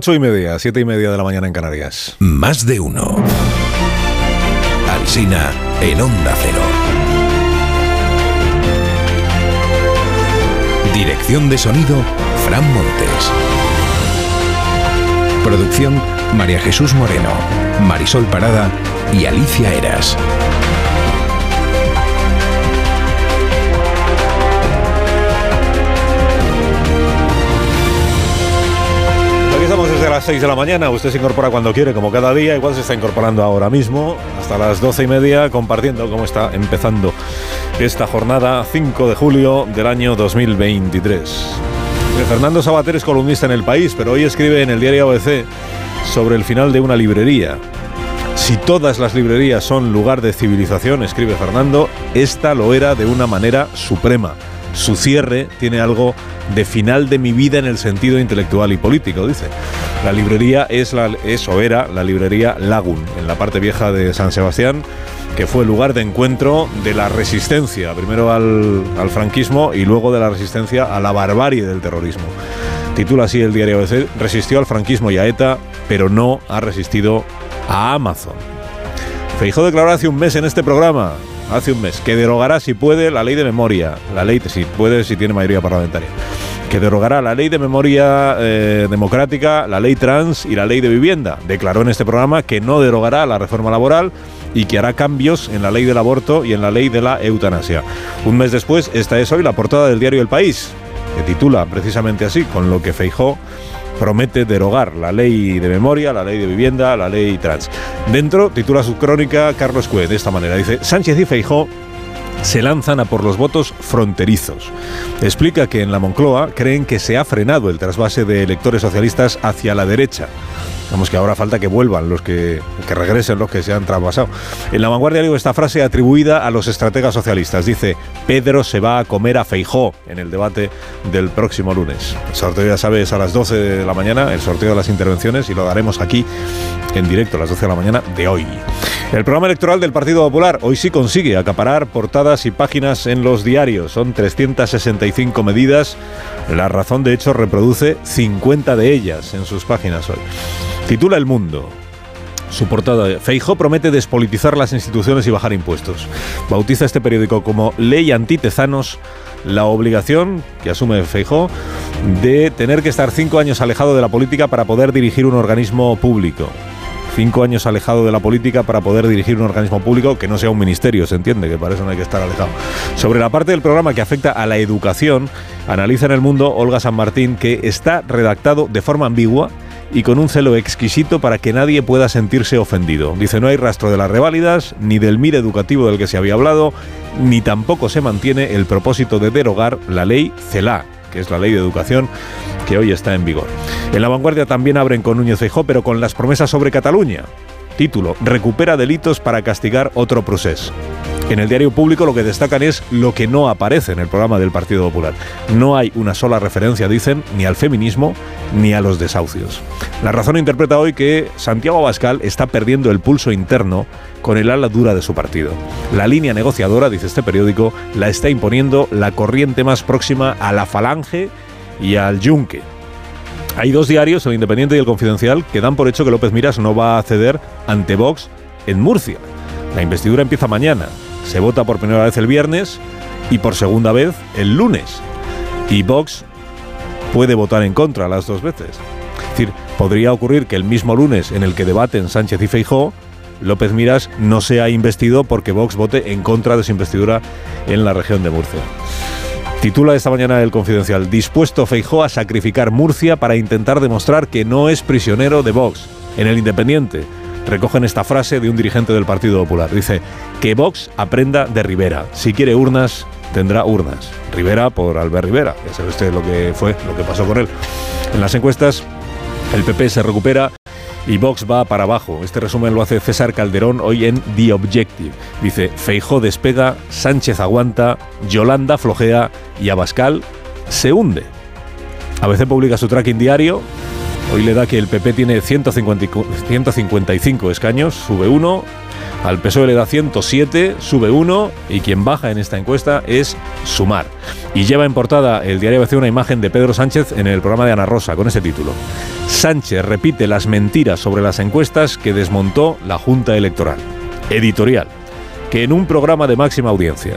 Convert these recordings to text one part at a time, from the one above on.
8 y media, 7 y media de la mañana en Canarias. Más de uno. Alsina en Onda Cero. Dirección de sonido, Fran Montes. Producción, María Jesús Moreno, Marisol Parada y Alicia Eras. Las 6 de la mañana. Usted se incorpora cuando quiere, como cada día. Igual se está incorporando ahora mismo, hasta las 12 y media, compartiendo cómo está empezando esta jornada 5 de julio del año 2023. Eh, Fernando Sabater es columnista en El País, pero hoy escribe en el diario ABC sobre el final de una librería. Si todas las librerías son lugar de civilización, escribe Fernando, esta lo era de una manera suprema. Su cierre tiene algo de final de mi vida en el sentido intelectual y político, dice. La librería es, la, es o era la librería Lagun, en la parte vieja de San Sebastián, que fue lugar de encuentro de la resistencia, primero al, al franquismo y luego de la resistencia a la barbarie del terrorismo. Titula así el diario ABC, resistió al franquismo y a ETA, pero no ha resistido a Amazon. Feijó declaró hace un mes en este programa, hace un mes, que derogará si puede la ley de memoria, la ley, si puede, si tiene mayoría parlamentaria, que derogará la ley de memoria eh, democrática, la ley trans y la ley de vivienda. Declaró en este programa que no derogará la reforma laboral y que hará cambios en la ley del aborto y en la ley de la eutanasia. Un mes después, esta es hoy la portada del diario El País, que titula precisamente así, con lo que Feijó promete derogar la ley de memoria, la ley de vivienda, la ley trans. Dentro titula su crónica Carlos Cue de esta manera. Dice, Sánchez y Feijó se lanzan a por los votos fronterizos. Explica que en la Moncloa creen que se ha frenado el trasvase de electores socialistas hacia la derecha. Vamos que ahora falta que vuelvan los que, que regresen los que se han trasvasado. En la vanguardia digo esta frase atribuida a los estrategas socialistas. Dice, Pedro se va a comer a Feijó en el debate del próximo lunes. El sorteo ya sabes a las 12 de la mañana, el sorteo de las intervenciones y lo daremos aquí en directo a las 12 de la mañana de hoy. El programa electoral del Partido Popular hoy sí consigue acaparar portadas y páginas en los diarios. Son 365 medidas. La razón, de hecho, reproduce 50 de ellas en sus páginas hoy. Titula El Mundo. Su portada, Feijó promete despolitizar las instituciones y bajar impuestos. Bautiza este periódico como Ley Antitezanos la obligación que asume Feijó de tener que estar cinco años alejado de la política para poder dirigir un organismo público cinco años alejado de la política para poder dirigir un organismo público que no sea un ministerio, se entiende, que para eso no hay que estar alejado. Sobre la parte del programa que afecta a la educación, analiza en el mundo Olga San Martín que está redactado de forma ambigua y con un celo exquisito para que nadie pueda sentirse ofendido. Dice, no hay rastro de las reválidas, ni del MIR educativo del que se había hablado, ni tampoco se mantiene el propósito de derogar la ley CELA, que es la ley de educación que hoy está en vigor. En la vanguardia también abren con Núñez Feijó, pero con las promesas sobre Cataluña. Título, recupera delitos para castigar otro proceso. En el diario público lo que destacan es lo que no aparece en el programa del Partido Popular. No hay una sola referencia, dicen, ni al feminismo ni a los desahucios. La razón interpreta hoy que Santiago Abascal está perdiendo el pulso interno con el ala dura de su partido. La línea negociadora, dice este periódico, la está imponiendo la corriente más próxima a la falange y al yunque. Hay dos diarios, el Independiente y el Confidencial, que dan por hecho que López Miras no va a ceder ante Vox en Murcia. La investidura empieza mañana. Se vota por primera vez el viernes y por segunda vez el lunes. Y Vox puede votar en contra las dos veces. Es decir, podría ocurrir que el mismo lunes en el que debaten Sánchez y Feijó, López Miras no sea investido porque Vox vote en contra de su investidura en la región de Murcia. Titula esta mañana el Confidencial, dispuesto Feijó a sacrificar Murcia para intentar demostrar que no es prisionero de Vox. En el Independiente recogen esta frase de un dirigente del Partido Popular. Dice, que Vox aprenda de Rivera. Si quiere urnas, tendrá urnas. Rivera por Albert Rivera. Ya sabe usted lo que fue, lo que pasó con él. En las encuestas, el PP se recupera y Vox va para abajo. Este resumen lo hace César Calderón hoy en The Objective. Dice, Feijó despega, Sánchez aguanta, Yolanda flojea y Abascal se hunde. ABC publica su tracking diario. Hoy le da que el PP tiene 150 155 escaños, sube uno. Al PSOE le da 107, sube uno y quien baja en esta encuesta es Sumar. Y lleva en portada el diario ABC una imagen de Pedro Sánchez en el programa de Ana Rosa con ese título. Sánchez repite las mentiras sobre las encuestas que desmontó la Junta Electoral. Editorial. Que en un programa de máxima audiencia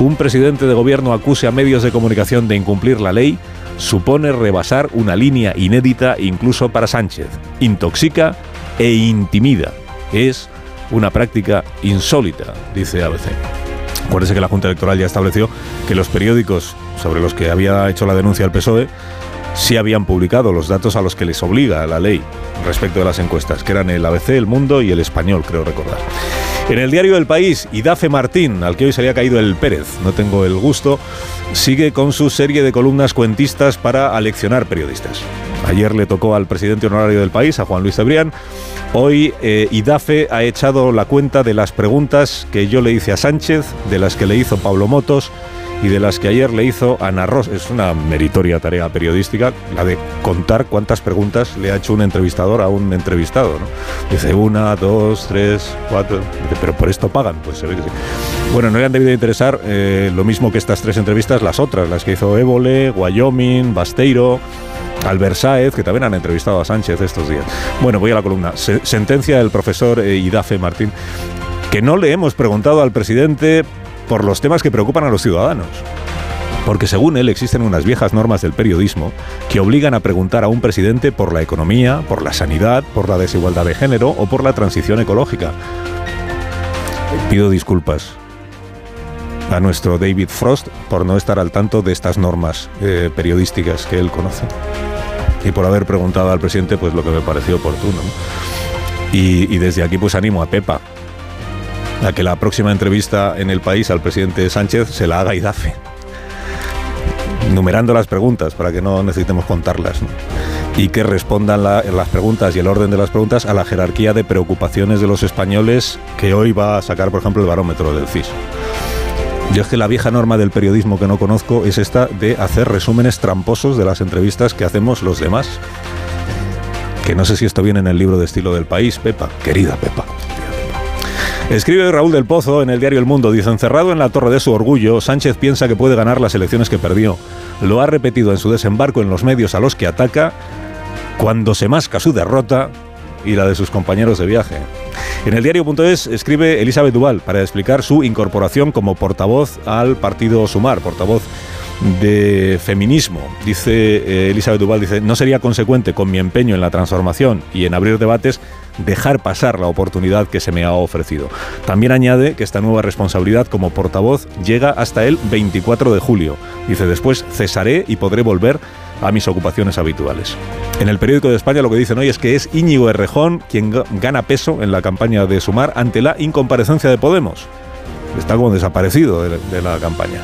un presidente de gobierno acuse a medios de comunicación de incumplir la ley supone rebasar una línea inédita incluso para Sánchez. Intoxica e intimida. Es una práctica insólita, dice ABC. Acuérdese que la Junta Electoral ya estableció que los periódicos sobre los que había hecho la denuncia el PSOE sí habían publicado los datos a los que les obliga la ley respecto de las encuestas, que eran el ABC, el Mundo y el Español, creo recordar. En el diario El País, Idafe Martín, al que hoy se le ha caído el Pérez, no tengo el gusto, sigue con su serie de columnas cuentistas para aleccionar periodistas. Ayer le tocó al presidente honorario del país, a Juan Luis Cebrián. Hoy eh, IDAFE ha echado la cuenta de las preguntas que yo le hice a Sánchez, de las que le hizo Pablo Motos y de las que ayer le hizo Ana Ross. Es una meritoria tarea periodística la de contar cuántas preguntas le ha hecho un entrevistador a un entrevistado. Dice una, dos, tres, cuatro. pero por esto pagan. Pues se ve que sí. Bueno, no le han debido interesar eh, lo mismo que estas tres entrevistas, las otras, las que hizo Évole, Wyoming, Basteiro. Albert Sáez, que también han entrevistado a Sánchez estos días. Bueno, voy a la columna. sentencia del profesor eh, Idafe Martín, que no le hemos preguntado al presidente por los temas que preocupan a los ciudadanos. Porque según él existen unas viejas normas del periodismo que obligan a preguntar a un presidente por la economía, por la sanidad, por la desigualdad de género o por la transición ecológica. Pido disculpas a nuestro David Frost por no estar al tanto de estas normas eh, periodísticas que él conoce y por haber preguntado al presidente pues lo que me pareció oportuno. Y, desde aquí pues animo a Pepa a que la próxima entrevista en el país al presidente Sánchez se la haga IDAFE, numerando las preguntas para que no necesitemos contarlas. y que respondan las preguntas y el orden de las preguntas a la jerarquía de preocupaciones de los españoles que hoy va a sacar, por ejemplo, el barómetro del CIS. Yo es que la vieja norma del periodismo que no conozco es esta de hacer resúmenes tramposos de las entrevistas que hacemos los demás. Que no sé si esto viene en el libro de estilo del país, Pepa, querida Pepa. Escribe Raúl del Pozo en el diario El Mundo, dice, encerrado en la torre de su orgullo, Sánchez piensa que puede ganar las elecciones que perdió. Lo ha repetido en su desembarco en los medios a los que ataca, cuando se masca su derrota y la de sus compañeros de viaje. En el diario.es escribe Elizabeth Duval para explicar su incorporación como portavoz al partido Sumar, portavoz de feminismo. Dice eh, Elizabeth Duval, dice, no sería consecuente con mi empeño en la transformación y en abrir debates dejar pasar la oportunidad que se me ha ofrecido. También añade que esta nueva responsabilidad como portavoz llega hasta el 24 de julio. Dice, después cesaré y podré volver a mis ocupaciones habituales. En el periódico de España lo que dicen hoy es que es Íñigo Errejón quien gana peso en la campaña de Sumar ante la incomparecencia de Podemos. Está como desaparecido de, la campaña.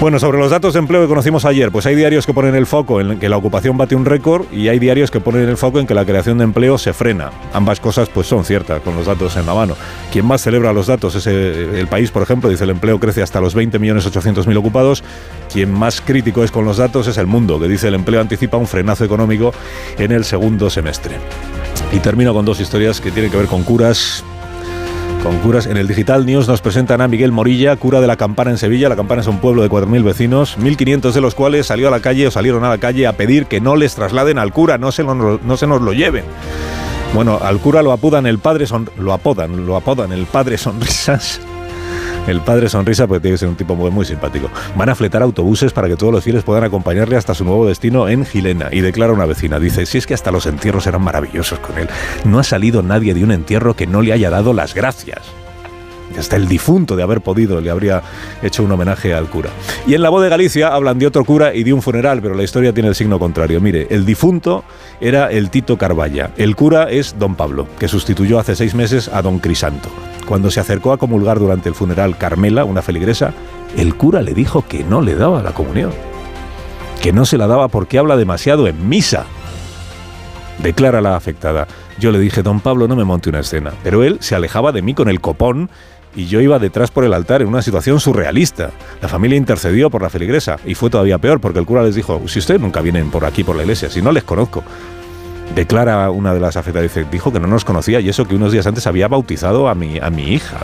Bueno, sobre los datos de empleo que conocimos ayer, pues hay diarios que ponen el foco en que la ocupación bate un récord y hay diarios que ponen el foco en que la creación de empleo se frena. Ambas cosas pues son ciertas con los datos en la mano. Quien más celebra los datos es el, país, por ejemplo, dice el empleo crece hasta los 20.800.000 ocupados. Quien más crítico es con los datos es el mundo, que dice el empleo anticipa un frenazo económico en el segundo semestre. Y termino con dos historias que tienen que ver con curas, con curas. En el Digital News nos presentan a Miguel Morilla, cura de la Campana en Sevilla. La Campana es un pueblo de 4.000 vecinos, 1.500 de los cuales salió a la calle o salieron a la calle a pedir que no les trasladen al cura, no se, no se nos lo lleven. Bueno, al cura lo apodan el padre son, lo apodan, lo apodan el padre sonrisas el padre Sonrisa, pues tiene que ser un tipo muy, muy simpático. Van a fletar autobuses para que todos los fieles puedan acompañarle hasta su nuevo destino en Gilena. Y declara una vecina, dice, si es que hasta los entierros eran maravillosos con él. No ha salido nadie de un entierro que no le haya dado las gracias hasta el difunto de haber podido le habría hecho un homenaje al cura. Y en la voz de Galicia hablan de otro cura y de un funeral, pero la historia tiene el signo contrario. Mire, el difunto era el Tito Carballa, el cura es don Pablo, que sustituyó hace seis meses a don Crisanto. Cuando se acercó a comulgar durante el funeral Carmela, una feligresa, el cura le dijo que no le daba la comunión, que no se la daba porque habla demasiado en misa. Declara la afectada. Yo le dije, don Pablo, no me monte una escena. Pero él se alejaba de mí con el copón y yo iba detrás por el altar en una situación surrealista. La familia intercedió por la feligresa y fue todavía peor porque el cura les dijo, si ustedes nunca vienen por aquí por la iglesia, si no les conozco. Declara una de las afectadas, dice, dijo que no nos conocía y eso que unos días antes había bautizado a mi, a mi hija.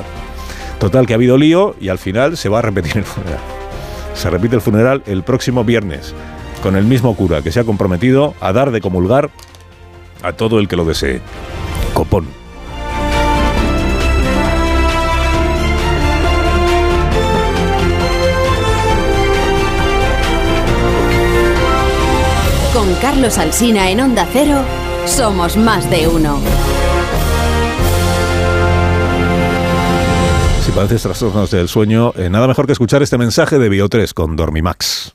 Total, que ha habido lío y al final se va a repetir el funeral. Se repite el funeral el próximo viernes con el mismo cura que se ha comprometido a dar de comulgar a todo el que lo desee. Copón. Carlos Alsina en Onda Cero, somos más de uno. Si padeces trastornos del sueño, eh, nada mejor que escuchar este mensaje de Bio3 con Dormimax.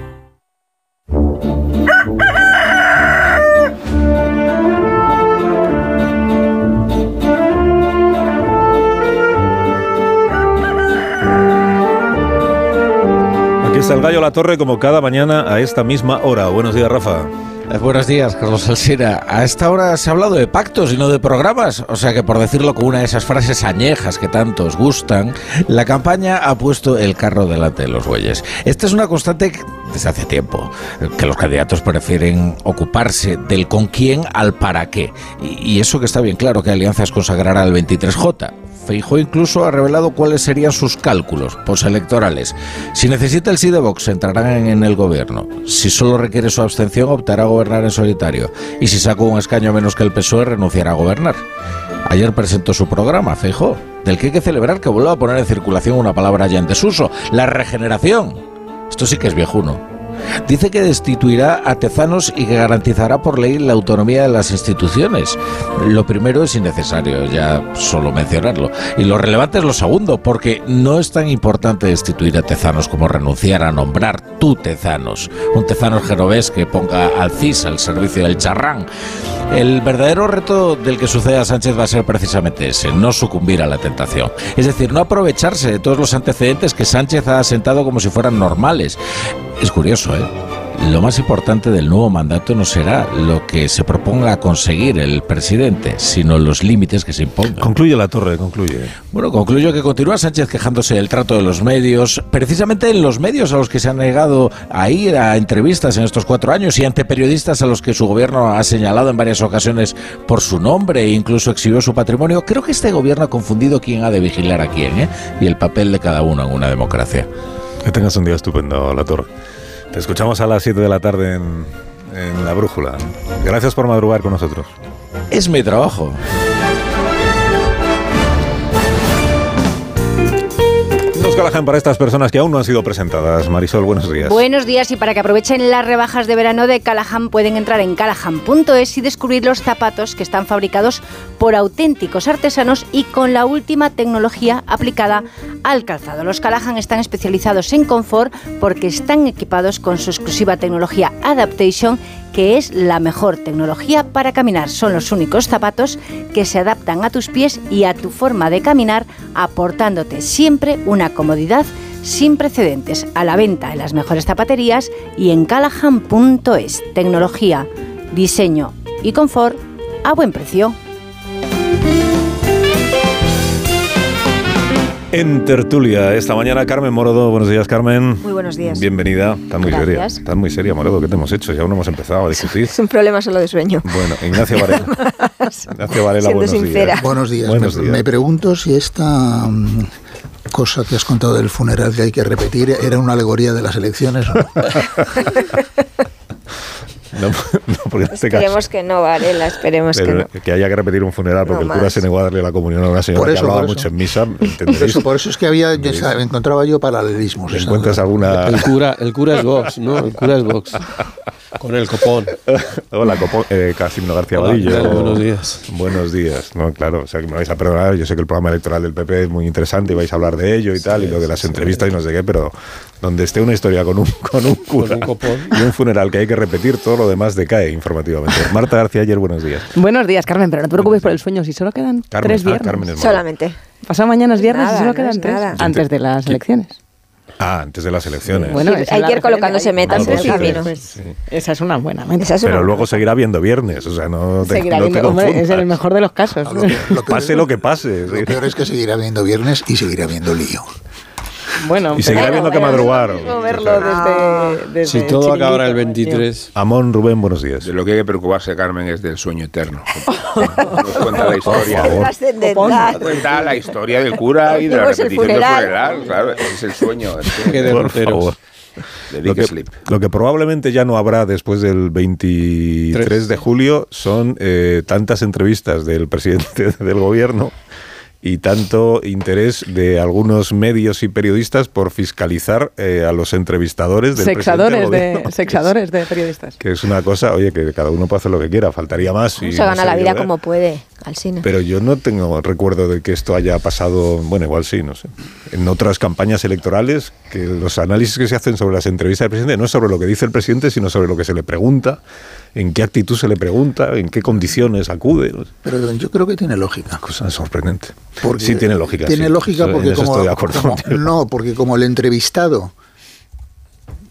El gallo La Torre como cada mañana a esta misma hora. Buenos días, Rafa. Eh, Buenos días, Carlos Alsina. A esta hora se ha hablado de pactos y no de programas. O sea que, por decirlo con una de esas frases añejas que tanto os gustan, la campaña ha puesto el carro delante de los bueyes. Esta es una constante desde hace tiempo, que los candidatos prefieren ocuparse del con quién al para qué. Y, eso que está bien claro que Alianzas consagrará el 23J. Feijó incluso ha revelado cuáles serían sus cálculos postelectorales. Si necesita el sí de Vox, entrará en, el gobierno. Si solo requiere su abstención, optará a gobernar en solitario. Y si saca un escaño menos que el PSOE, renunciará a gobernar. Ayer presentó su programa, Feijó, del que hay que celebrar que vuelva a poner en circulación una palabra ya en desuso, la regeneración. Esto sí que es viejuno. Dice que destituirá a Tezanos y que garantizará por ley la autonomía de las instituciones. Lo primero es innecesario, ya solo mencionarlo. Y lo relevante es lo segundo, porque no es tan importante destituir a Tezanos como renunciar a nombrar tú Tezanos. Un Tezanos genovés que ponga al CIS al servicio del charrán. El verdadero reto del que sucede a Sánchez va a ser precisamente ese, no sucumbir a la tentación. Es decir, no aprovecharse de todos los antecedentes que Sánchez ha asentado como si fueran normales. Es curioso, ¿eh? Lo más importante del nuevo mandato no será lo que se proponga conseguir el presidente, sino los límites que se impongan. Concluye La Torre, concluye. Bueno, concluyo que continúa Sánchez quejándose del trato de los medios, precisamente en los medios a los que se han negado a ir a entrevistas en estos cuatro años y ante periodistas a los que su gobierno ha señalado en varias ocasiones por su nombre e incluso exhibió su patrimonio. Creo que este gobierno ha confundido quién ha de vigilar a quién ¿eh? y el papel de cada uno en una democracia. Que tengas un día estupendo, La Torre. Te escuchamos a las 7 de la tarde en, en La Brújula. Gracias por madrugar con nosotros. Es mi trabajo. Callahan para estas personas que aún no han sido presentadas. Marisol, buenos días. Buenos días y para que aprovechen las rebajas de verano de Callahan pueden entrar en callahan.es y descubrir los zapatos que están fabricados por auténticos artesanos y con la última tecnología aplicada al calzado. Los Callahan están especializados en confort porque están equipados con su exclusiva tecnología Adaptation que es la mejor tecnología para caminar. Son los únicos zapatos que se adaptan a tus pies y a tu forma de caminar, aportándote siempre una comodidad sin precedentes. A la venta en las mejores zapaterías y en callahan.es. Tecnología, diseño y confort a buen precio. En tertulia esta mañana, Carmen Morodo. Buenos días, Carmen. Muy buenos días. Bienvenida. Estás muy seria. Estás muy seria, Morodo. ¿Qué te hemos hecho? Ya aún no hemos empezado a discutir. Es un problema solo de sueño. Bueno, Ignacio Varela. Ignacio Varela, Siendo buenos sincera. días. Buenos días. Buenos me, días. me pregunto si esta mm, cosa que has contado del funeral que hay que repetir era una alegoría de las elecciones. o no. No, no, porque en este Esperemos caso. que no, Varela, esperemos que Pero no. que haya que repetir un funeral porque No el cura se negó a darle la comunión a una señora Por que eso, hablaba eso. mucho en misa. Por eso, por eso es que había, yo encontraba yo paralelismos. ¿Encuentras alguna...? El cura, el cura es Vox, ¿no? El cura es Vox. Con el copón. Hola, Copo- eh, Casimiro García Hola, Vadillo. ¿qué tal? Buenos días. Buenos días. No, claro, o sea, que me vais a perdonar. Yo sé que el programa electoral del PP es muy interesante y vais a hablar de ello y tal, y lo de las entrevistas y no sé qué, pero donde esté una historia con un, con un cura y un funeral que hay que repetir, todo lo demás decae informativamente. Marta García, ayer, buenos días. Buenos días, Carmen, pero no te preocupes por el sueño, si solo quedan Carmen, tres ah, viernes. Carmen es Solamente. Pasado mañana es viernes Nada, y solo no quedan es tres nada. antes de las elecciones. Ah, antes de las elecciones. Bueno, Sí, hay que ir colocándose metas en el camino. Pues, Esa es una buena meta. Pero luego seguirá habiendo viernes, o sea, no te, Seguirá no te viendo, hombre, es el mejor de los casos. Lo, que- lo peor, Pase lo que pase. lo sí. peor es que seguirá habiendo viernes y seguirá habiendo lío. Bueno, Y seguirá habiendo que madrugar. verlo desde, desde Si todo acabara el chiringuito, 23. Amón Rubén, buenos días. De lo que hay que preocuparse, Carmen, es del sueño eterno. Nos cuenta la historia. Trascendental. Cuenta la historia del cura y de la repetición del funeral. Claro, es el sueño. Es que- Qué Por favor. de Lo que, Sleep. lo que probablemente ya no habrá después del 23 Tres. de julio son eh, tantas entrevistas del presidente del gobierno y tanto interés de algunos medios y periodistas por fiscalizar eh, a los entrevistadores del Sexadores presidente del de, sexadores de periodistas. Que es una cosa, oye, que cada uno puede hacer lo que quiera, faltaría más. y Se gana la vida ¿eh? como puede, al cine. Pero yo no tengo recuerdo de que esto haya pasado, bueno, igual sí, no sé. En otras campañas electorales, que los análisis que se hacen sobre las entrevistas del presidente no es sobre lo que dice el presidente, sino sobre lo que se le pregunta, en qué actitud se le pregunta, en qué condiciones acude. no sé. Pero yo creo que tiene lógica. Cosa sorprendente. Porque sí, tiene lógica. Tiene sí. lógica porque en eso como, estoy de acuerdo como- no, porque como el entrevistado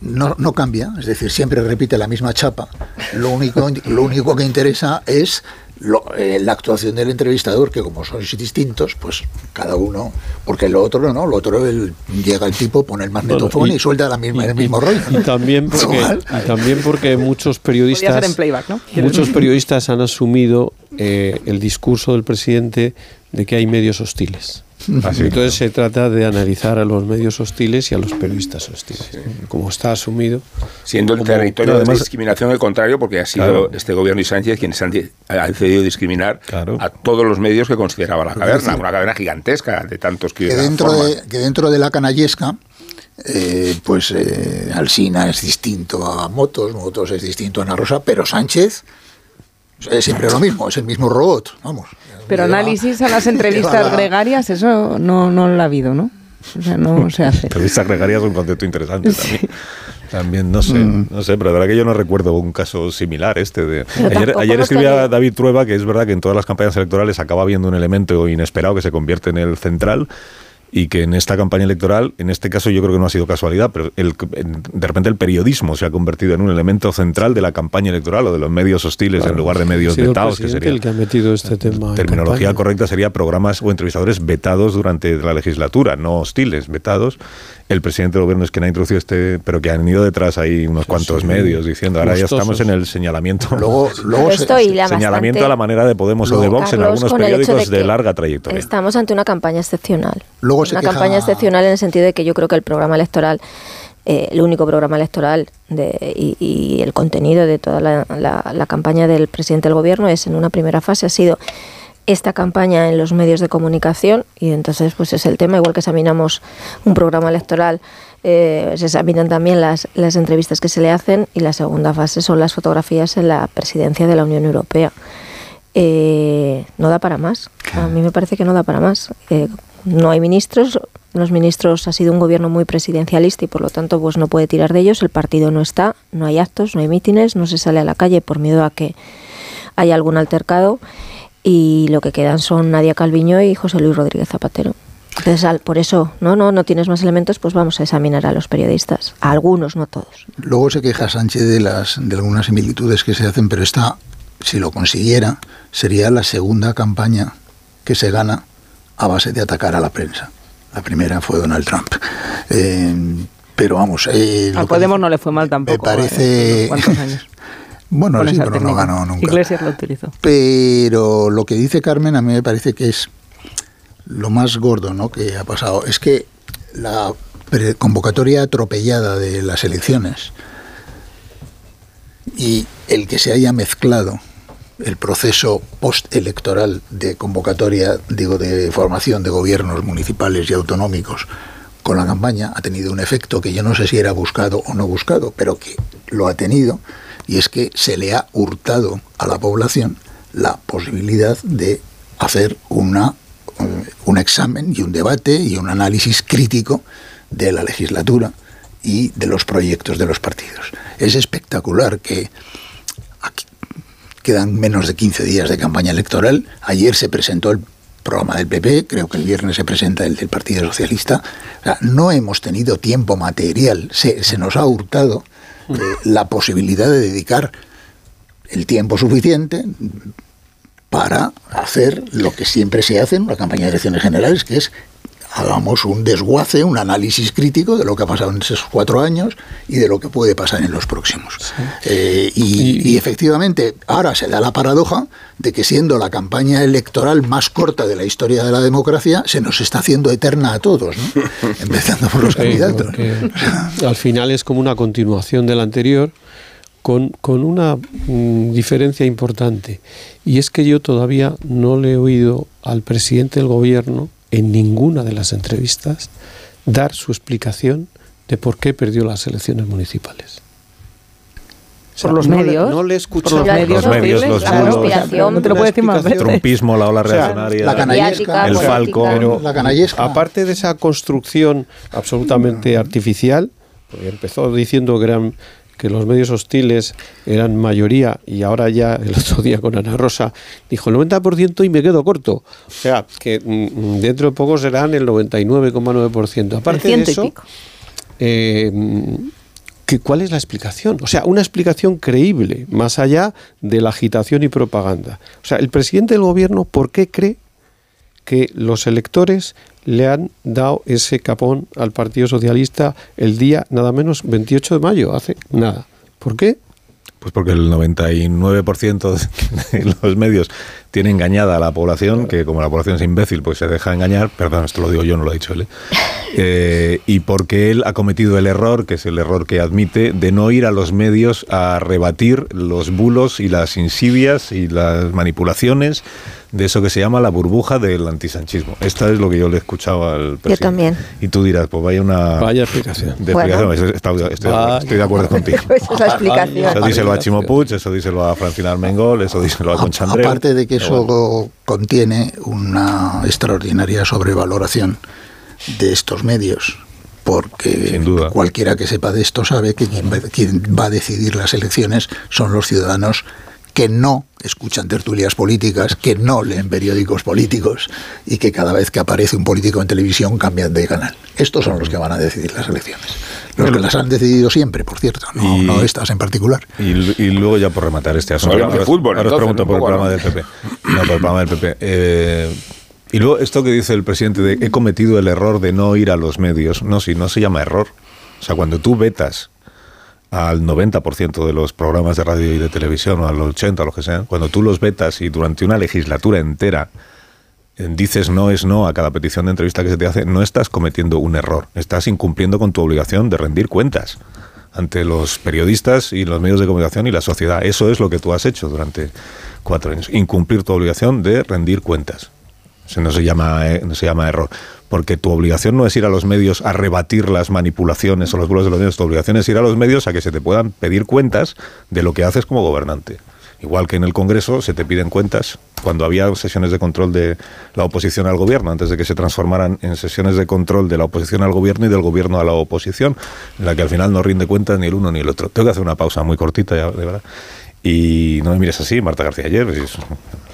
no, no cambia, es decir, siempre repite la misma chapa, lo único, lo único que interesa es lo- eh, la actuación del entrevistador, que como sois distintos, pues cada uno, porque lo otro no, lo otro el- llega el tipo, pone el magnetofón Bueno, y, y- suelta la misma, y- el mismo y- rollo. Y también porque, también porque muchos periodistas ser en playback, ¿no? muchos periodistas han asumido eh, el discurso del presidente de que hay medios hostiles. Ah, sí. Entonces se trata de analizar a los medios hostiles y a los periodistas hostiles. Como está asumido. Siendo el como- territorio No, de además- discriminación el contrario, porque ha sido Claro. este gobierno y Sánchez quienes han, ha decidido discriminar Claro. a todos los medios que consideraba la Es caverna, una caverna gigantesca de tantos que, que dentro de, que dentro de la canallesca eh, pues eh, Alsina es distinto a Motos, Motos es distinto a Ana Rosa, pero Sánchez es siempre lo mismo, es el mismo robot, vamos. Pero análisis a las entrevistas gregarias, eso no, no lo ha habido, ¿no? O sea, no se hace. Entrevistas gregarias es un concepto interesante también. También, no sé, Mm. no sé, pero de verdad que yo no recuerdo un caso similar este de... Ayer, ayer escribía David Trueba que es verdad que en todas las campañas electorales acaba habiendo un elemento inesperado que se convierte en el central y que en esta campaña electoral, en este caso yo creo que no ha sido casualidad, pero el, de repente el periodismo se ha convertido en un elemento central de la campaña electoral o de los medios hostiles en lugar de medios vetados, que sería... el que ha metido este tema. Terminología campaña. correcta sería programas o entrevistadores vetados durante la legislatura, no hostiles, vetados. El presidente del gobierno es quien ha introducido este, pero que han ido detrás ahí unos cuantos sí. medios diciendo, ahora ya estamos en el señalamiento. Luego, luego se- señalamiento a la manera de Podemos o de Vox en algunos periódicos de larga trayectoria. Estamos ante una campaña excepcional. Luego se una queja- campaña excepcional en el sentido de que yo creo que el programa electoral, eh, el único programa electoral de, y, y el contenido de toda la, la- la campaña del presidente del gobierno es en una primera fase ha sido esta campaña en los medios de comunicación y entonces pues es el tema igual que examinamos un programa electoral eh, se examinan también las, las entrevistas que se le hacen y la segunda fase son las fotografías en la presidencia de la Unión Europea eh, no da para más. A mí me parece que no da para más. No hay ministros, los ministros ha sido un gobierno muy presidencialista y por lo tanto pues no puede tirar de ellos. El partido no está, no hay actos, no hay mítines, no se sale a la calle por miedo a que haya algún altercado y lo que quedan son Nadia Calviño y José Luis Rodríguez Zapatero. Entonces, al- por eso, no, no, no tienes más elementos, pues vamos a examinar a los periodistas, a algunos, no todos. Luego se queja Sánchez de las de algunas similitudes que se hacen, pero esta, si lo consiguiera, sería la segunda campaña que se gana a base de atacar a la prensa. La primera fue Donald Trump. Eh, pero vamos, eh, A que Podemos no le fue mal tampoco. me parece- eh, ¿Cuántos años? bueno, sí, pero no ganó nunca. Iglesias lo utilizó. Pero lo que dice Carmen a mí me parece que es lo más gordo ¿no? que ha pasado. Es que la convocatoria atropellada de las elecciones y el que se haya mezclado el proceso postelectoral de convocatoria, digo, de formación de gobiernos municipales y autonómicos con la campaña ha tenido un efecto que yo no sé si era buscado o no buscado, pero que lo ha tenido, y es que se le ha hurtado a la población la posibilidad de hacer una, eh, un examen y un debate y un análisis crítico de la legislatura y de los proyectos de los partidos. Es espectacular que quedan menos de 15 días de campaña electoral. Ayer se presentó el programa del PP, creo que el viernes se presenta el del Partido Socialista. O sea, no hemos tenido tiempo material, se, se nos ha hurtado eh, la posibilidad de dedicar el tiempo suficiente para hacer lo que siempre se hace en una campaña de elecciones generales, que es hagamos un desguace, un análisis crítico de lo que ha pasado en esos cuatro años y de lo que puede pasar en los próximos. Eh, y, y efectivamente, ahora se da la paradoja de que siendo la campaña electoral más corta de la historia de la democracia, se nos está haciendo eterna a todos, ¿no? empezando por los Sí, candidatos. al final es como una continuación del anterior con, con una mm, diferencia importante. Y es que yo todavía no le he oído al presidente del gobierno en ninguna de las entrevistas dar su explicación de por qué perdió las elecciones municipales. O sea, Por los no le- medios. no le he Por los medios, Los medios, los la bulos. conspiración, no te lo puedo decir más El trumpismo, la ola O sea, reaccionaria, la canallesca, el falco. Pero La canallesca. aparte de esa construcción absolutamente artificial, porque empezó diciendo que eran que los medios hostiles eran mayoría y ahora ya el otro día con Ana Rosa dijo el 90% y me quedo corto. O sea, que mm, dentro de poco serán el 99,9%. Aparte de eso, eh, mm, ¿cuál es la explicación? O sea, una explicación creíble, más allá de la agitación y propaganda. O sea, el presidente del gobierno, ¿por qué cree que los electores le han dado ese capón al Partido Socialista el día nada menos 28 de mayo, hace nada? ¿Por qué? Pues porque el 99% de los medios tiene engañada a la población, que como la población es imbécil, pues se deja engañar. Perdón, esto lo digo yo, no lo ha dicho él. ¿eh? Eh, y porque él ha cometido el error, que es el error que admite, de no ir a los medios a rebatir los bulos y las insidias y las manipulaciones de eso que se llama la burbuja del antisanchismo. Esta es lo que yo le he escuchado al presidente. también. Y tú dirás, pues vaya una... Vaya explicación. de Bueno. explicación. Estoy, estoy- Vaya. estoy de acuerdo contigo. Esa es la explicación. Eso díselo a Chimo Puig, eso díselo a Francina Armengol, eso díselo a Concha Andreu. Aparte de que eso bueno. contiene una extraordinaria sobrevaloración de estos medios, porque Sin duda. cualquiera que sepa de esto sabe que quien va, quien va a decidir las elecciones son los ciudadanos que no escuchan tertulias políticas, que no leen periódicos políticos y que cada vez que aparece un político en televisión cambian de canal. Estos son los que van a decidir las elecciones. Los que las han decidido siempre, por cierto, no, Y- no estas en particular. Y, y luego ya por rematar este asunto. Ahora os- fútbol, ahora os pregunto un por el programa ¿no? del PP. No, por el programa del PP. Eh, y luego esto que dice el presidente de he cometido el error de no ir a los medios. No, si no se llama error. O sea, cuando tú vetas al 90% de los programas de radio y de televisión, o al 80%, o lo que sean, cuando tú los vetas y durante una legislatura entera eh, dices no es no a cada petición de entrevista que se te hace, no estás cometiendo un error, estás incumpliendo con tu obligación de rendir cuentas ante los periodistas y los medios de comunicación y la sociedad. Eso es lo que tú has hecho durante cuatro años, incumplir tu obligación de rendir cuentas. No se llama, eh, no se llama error. Porque tu obligación no es ir a los medios a rebatir las manipulaciones o los bulos de los medios. Tu obligación es ir a los medios a que se te puedan pedir cuentas de lo que haces como gobernante. Igual que en el Congreso se te piden cuentas cuando había sesiones de control de la oposición al gobierno, antes de que se transformaran en sesiones de control de la oposición al gobierno y del gobierno a la oposición, en la que al final no rinde cuentas ni el uno ni el otro. Tengo que hacer una pausa muy cortita, ya, de verdad. Y no me mires así, Marta García ayer. es-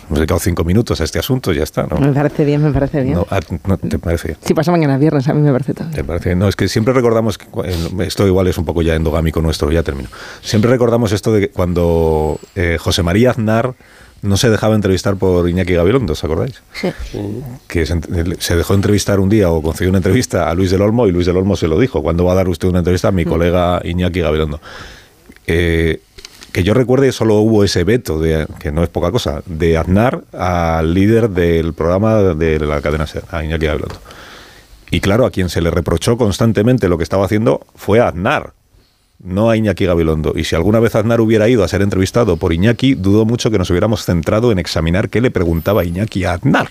Hemos dedicado cinco minutos a este asunto y ya está, ¿no? Me parece bien, me parece bien. No, ah, ¿no te parece? Si pasa mañana viernes, a mí me parece todo. ¿Te parece? No, es que siempre recordamos, que esto igual es un poco ya endogámico nuestro, ya termino. Siempre recordamos esto de que cuando eh, José María Aznar no se dejaba entrevistar por Iñaki Gabilondo, ¿os acordáis? Sí. Que se, se dejó entrevistar un día o concedió una entrevista a Luis del Olmo y Luis del Olmo se lo dijo, ¿cuándo va a dar usted una entrevista a mi colega Iñaki Gabilondo? Eh, que yo recuerde, solo hubo ese veto, de, que no es poca cosa, de Aznar al líder del programa de la cadena SER, a Iñaki Gabilondo. Y claro, a quien se le reprochó constantemente lo que estaba haciendo fue a Aznar, no a Iñaki Gabilondo. Y si alguna vez Aznar hubiera ido a ser entrevistado por Iñaki, dudo mucho que nos hubiéramos centrado en examinar qué le preguntaba Iñaki a Aznar.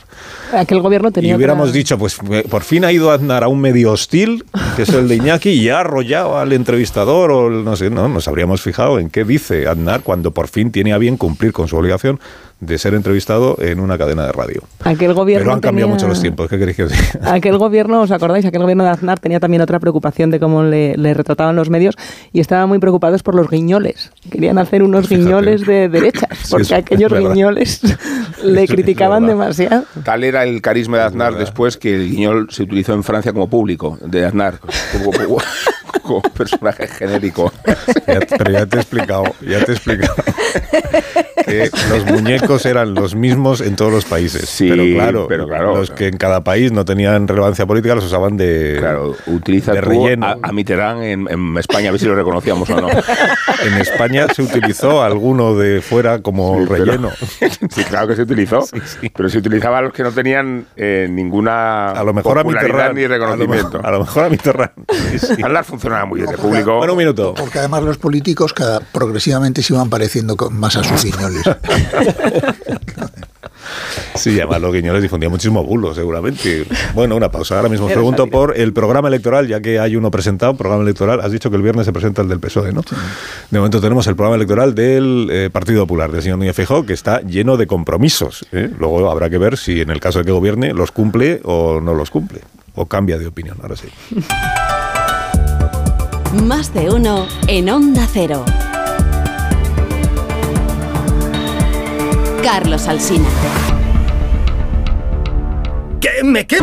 Aquel gobierno Y tenía. hubiéramos otra- dicho, pues eh, por fin ha ido Aznar a un medio hostil, que es el de Iñaki, y ha arrollado al entrevistador, o el- no sé, no, nos habríamos fijado en qué dice Aznar cuando por fin tiene a bien cumplir con su obligación de ser entrevistado en una cadena de radio. Aquel gobierno Pero han cambiado tenía- mucho los tiempos, ¿qué queréis que os diga? Aquel gobierno, ¿os acordáis? Aquel gobierno de Aznar tenía también otra preocupación de cómo le, le retrataban los medios y estaban muy preocupados por los guiñoles. Querían hacer unos guiñoles de derechas, Sí, porque es- aquellos guiñoles le criticaban demasiado. Tal era el carisma de Aznar después que el guiñol se utilizó en Francia como público de Aznar, como personaje genérico. Ya- pero ya te he explicado, ya te he explicado que los muñecos eran los mismos en todos los países. pero claro, pero claro, los que en cada país no tenían relevancia política los usaban de, Claro, utiliza de relleno. a, a Mitterrand en, en España, a ver si lo reconocíamos o no. En España se utilizó alguno de fuera como Sí, pero- relleno. Sí, claro que se utilizó, pero se utilizaba a los que no tenían eh, ninguna A lo mejor a popularidad ni A lo, reconocimiento. a lo mejor a Mitterrand. Sí, sí. Aznar funcionaba muy bien de público. Bueno, un minuto. Porque además los políticos cada, progresivamente se iban pareciendo con- más a sus guiñoles. Sí, además los guiñoles difundían muchísimo bulo, seguramente. Bueno, una pausa. Ahora mismo os pregunto por el programa electoral, ya que hay uno presentado, programa electoral. Has dicho que el viernes se presenta el del PSOE, ¿no? De momento tenemos el programa electoral del eh, Partido Popular, del señor Núñez Feijóo, que está lleno de compromisos. ¿eh? Luego habrá que ver si en el caso de que gobierne los cumple o no los cumple. O cambia de opinión, ahora sí. Más de uno en Onda Cero. Carlos Alsina. ¿Qué me qué?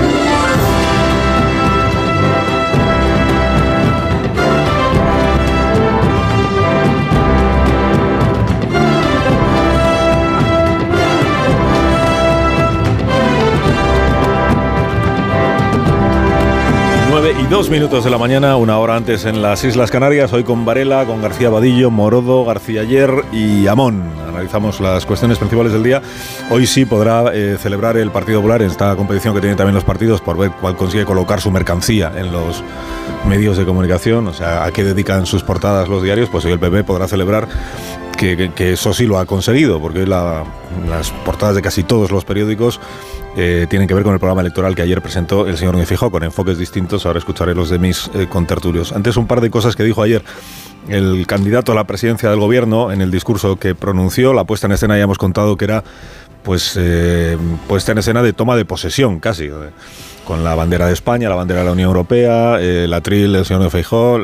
9 y 2 minutos de la mañana, una hora antes en las Islas Canarias, hoy con Varela, con García Vadillo, Morodo, García Ayer y Amón. Analizamos las cuestiones principales del día. Hoy sí podrá eh, celebrar el Partido Popular en esta competición que tienen también los partidos por ver cuál consigue colocar su mercancía en los medios de comunicación, o sea, a qué dedican sus portadas los diarios, pues hoy el PP podrá celebrar que, que, que, eso sí lo ha conseguido, porque la, las portadas de casi todos los periódicos eh, tienen que ver con el programa electoral que ayer presentó el señor Núñez con enfoques distintos. Ahora escucharé los de mis eh, contertulios. Antes un par de cosas que dijo ayer el candidato a la presidencia del gobierno en el discurso que pronunció. La puesta en escena ya hemos contado que era pues eh, puesta en escena de toma de posesión casi. Con la bandera de España, la bandera de la Unión Europea, el atril del señor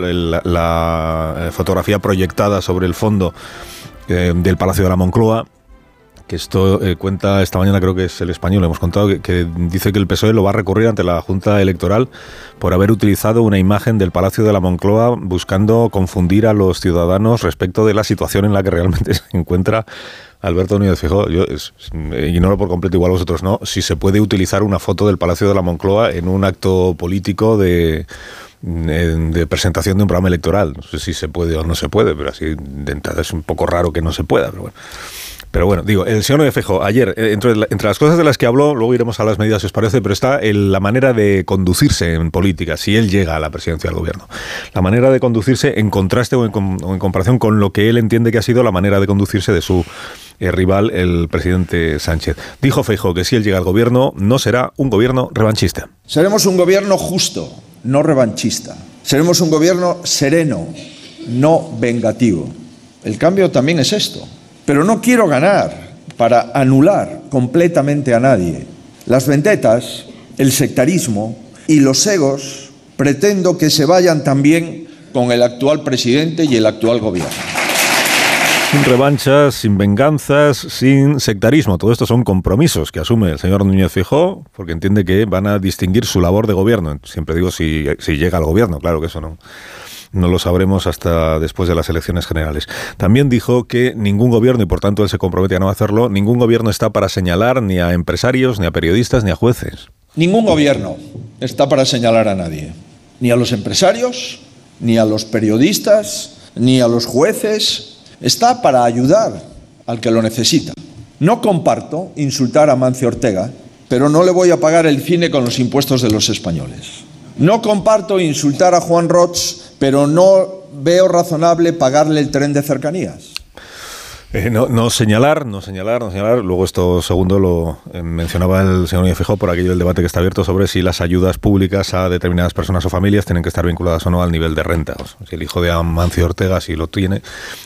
el- la, la, fotografía proyectada sobre el fondo del Palacio de la Moncloa que esto eh, cuenta esta mañana, creo que es el español, hemos contado, que, dice que el PSOE lo va a recurrir ante la Junta Electoral por haber utilizado una imagen del Palacio de la Moncloa buscando confundir a los ciudadanos respecto de la situación en la que realmente se encuentra Alberto Núñez Feijóo. Yo es- eh, ignoro por completo, igual vosotros no, si se puede utilizar una foto del Palacio de la Moncloa en un acto político de de presentación de un programa electoral. No sé si se puede o no se puede, pero así de entrada es un poco raro que no se pueda, pero bueno. Pero bueno, digo, el señor Núñez Feijóo, ayer, eh, entre, entre las cosas de las que habló, luego iremos a las medidas si os parece, pero está la manera de conducirse en política, si él llega a la presidencia del gobierno. La manera de conducirse en contraste o en, comparación con lo que él entiende que ha sido la manera de conducirse de su eh, rival, el presidente Sánchez. Dijo Feijóo que si él llega al gobierno, no será un gobierno revanchista. Seremos un gobierno justo, no revanchista. Seremos un gobierno sereno, no vengativo. El cambio también es esto. Pero no quiero ganar para anular completamente a nadie. Las vendetas, el sectarismo y los egos pretendo que se vayan también con el actual presidente y el actual gobierno. Sin revanchas, sin venganzas, sin sectarismo. Todo esto son compromisos que asume el señor Núñez Fijó porque entiende que van a distinguir su labor de gobierno. Siempre digo si, si llega al gobierno, claro que eso no, no lo sabremos hasta después de las elecciones generales. También dijo que ningún gobierno, y por tanto él se compromete a no hacerlo, ningún gobierno está para señalar ni a empresarios, ni a periodistas, ni a jueces. Ningún gobierno está para señalar a nadie, ni a los empresarios, ni a los periodistas, ni a los jueces. Está para ayudar al que lo necesita. No comparto insultar a Mancio Ortega, pero no le voy a pagar el cine con los impuestos de los españoles. No comparto insultar a Juan Roch, pero no veo razonable pagarle el tren de cercanías. Eh, no, señalar, no señalar, no señalar. Luego esto segundo lo eh, mencionaba el señor Núñez Fijó por aquello del debate que está abierto sobre si las ayudas públicas a determinadas personas o familias tienen que estar vinculadas o no al nivel de renta. si el hijo de Amancio Ortega si lo tiene,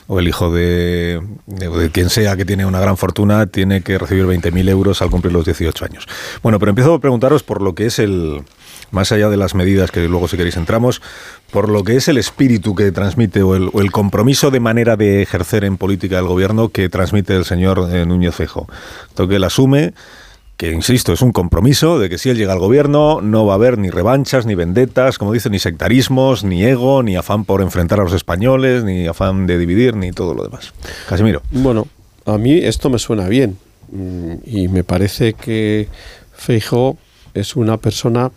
o el hijo de, de, quien sea que tiene una gran fortuna tiene que recibir 20.000 euros al cumplir los 18 años. Bueno, pero empiezo a preguntaros por lo que es el más allá de las medidas que luego si queréis entramos, por lo que es el espíritu que transmite o el, compromiso de manera de ejercer en política del gobierno que transmite el señor eh, Núñez Fejo. Que él asume que insisto, es un compromiso de que si él llega al gobierno no va a haber ni revanchas, ni vendetas, como dicen, ni sectarismos, ni ego, ni afán por enfrentar a los españoles, ni afán de dividir, ni todo lo demás. Casimiro. Bueno, a mí esto me suena bien mm, y me parece que Feijo es una persona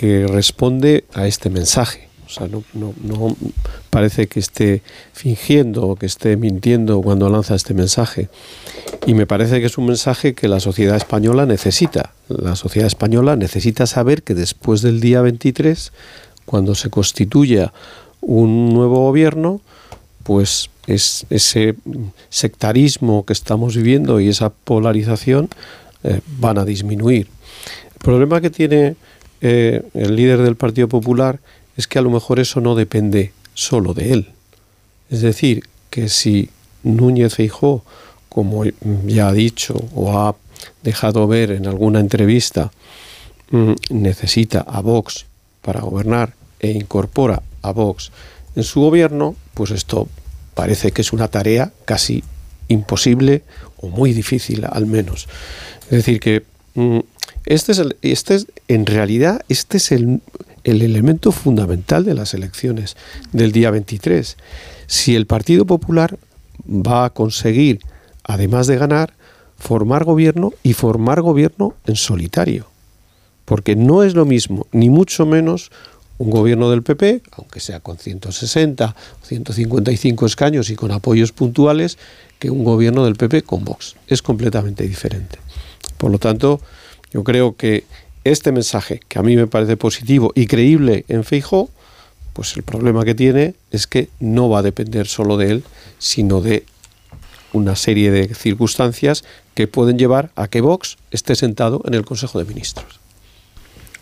que responde a este mensaje. O sea, no, parece que esté fingiendo o que esté mintiendo cuando lanza este mensaje. Y me parece que es un mensaje que la sociedad española necesita. La sociedad española necesita saber que después del día 23, cuando se constituya un nuevo gobierno, pues es ese sectarismo que estamos viviendo y esa polarización eh, van a disminuir. El problema que tiene eh, el líder del Partido Popular es que a lo mejor eso no depende solo de él. Es decir, que si Núñez Feijó, como ya ha dicho o ha dejado ver en alguna entrevista, mm, necesita a Vox para gobernar e incorpora a Vox en su gobierno, pues esto parece que es una tarea casi imposible o muy difícil al menos. Es decir, que mm, este es, este es en realidad, este es el, el elemento fundamental de las elecciones del día 23. Si el Partido Popular va a conseguir, además de ganar, formar gobierno y formar gobierno en solitario. Porque no es lo mismo, ni mucho menos, un gobierno del PP, aunque sea con 160 o 155 escaños y con apoyos puntuales, que un gobierno del PP con Vox. Es completamente diferente. Por lo tanto, yo creo que este mensaje, que a mí me parece positivo y creíble en Feijóo, pues el problema que tiene es que no va a depender solo de él, sino de una serie de circunstancias que pueden llevar a que Vox esté sentado en el Consejo de Ministros.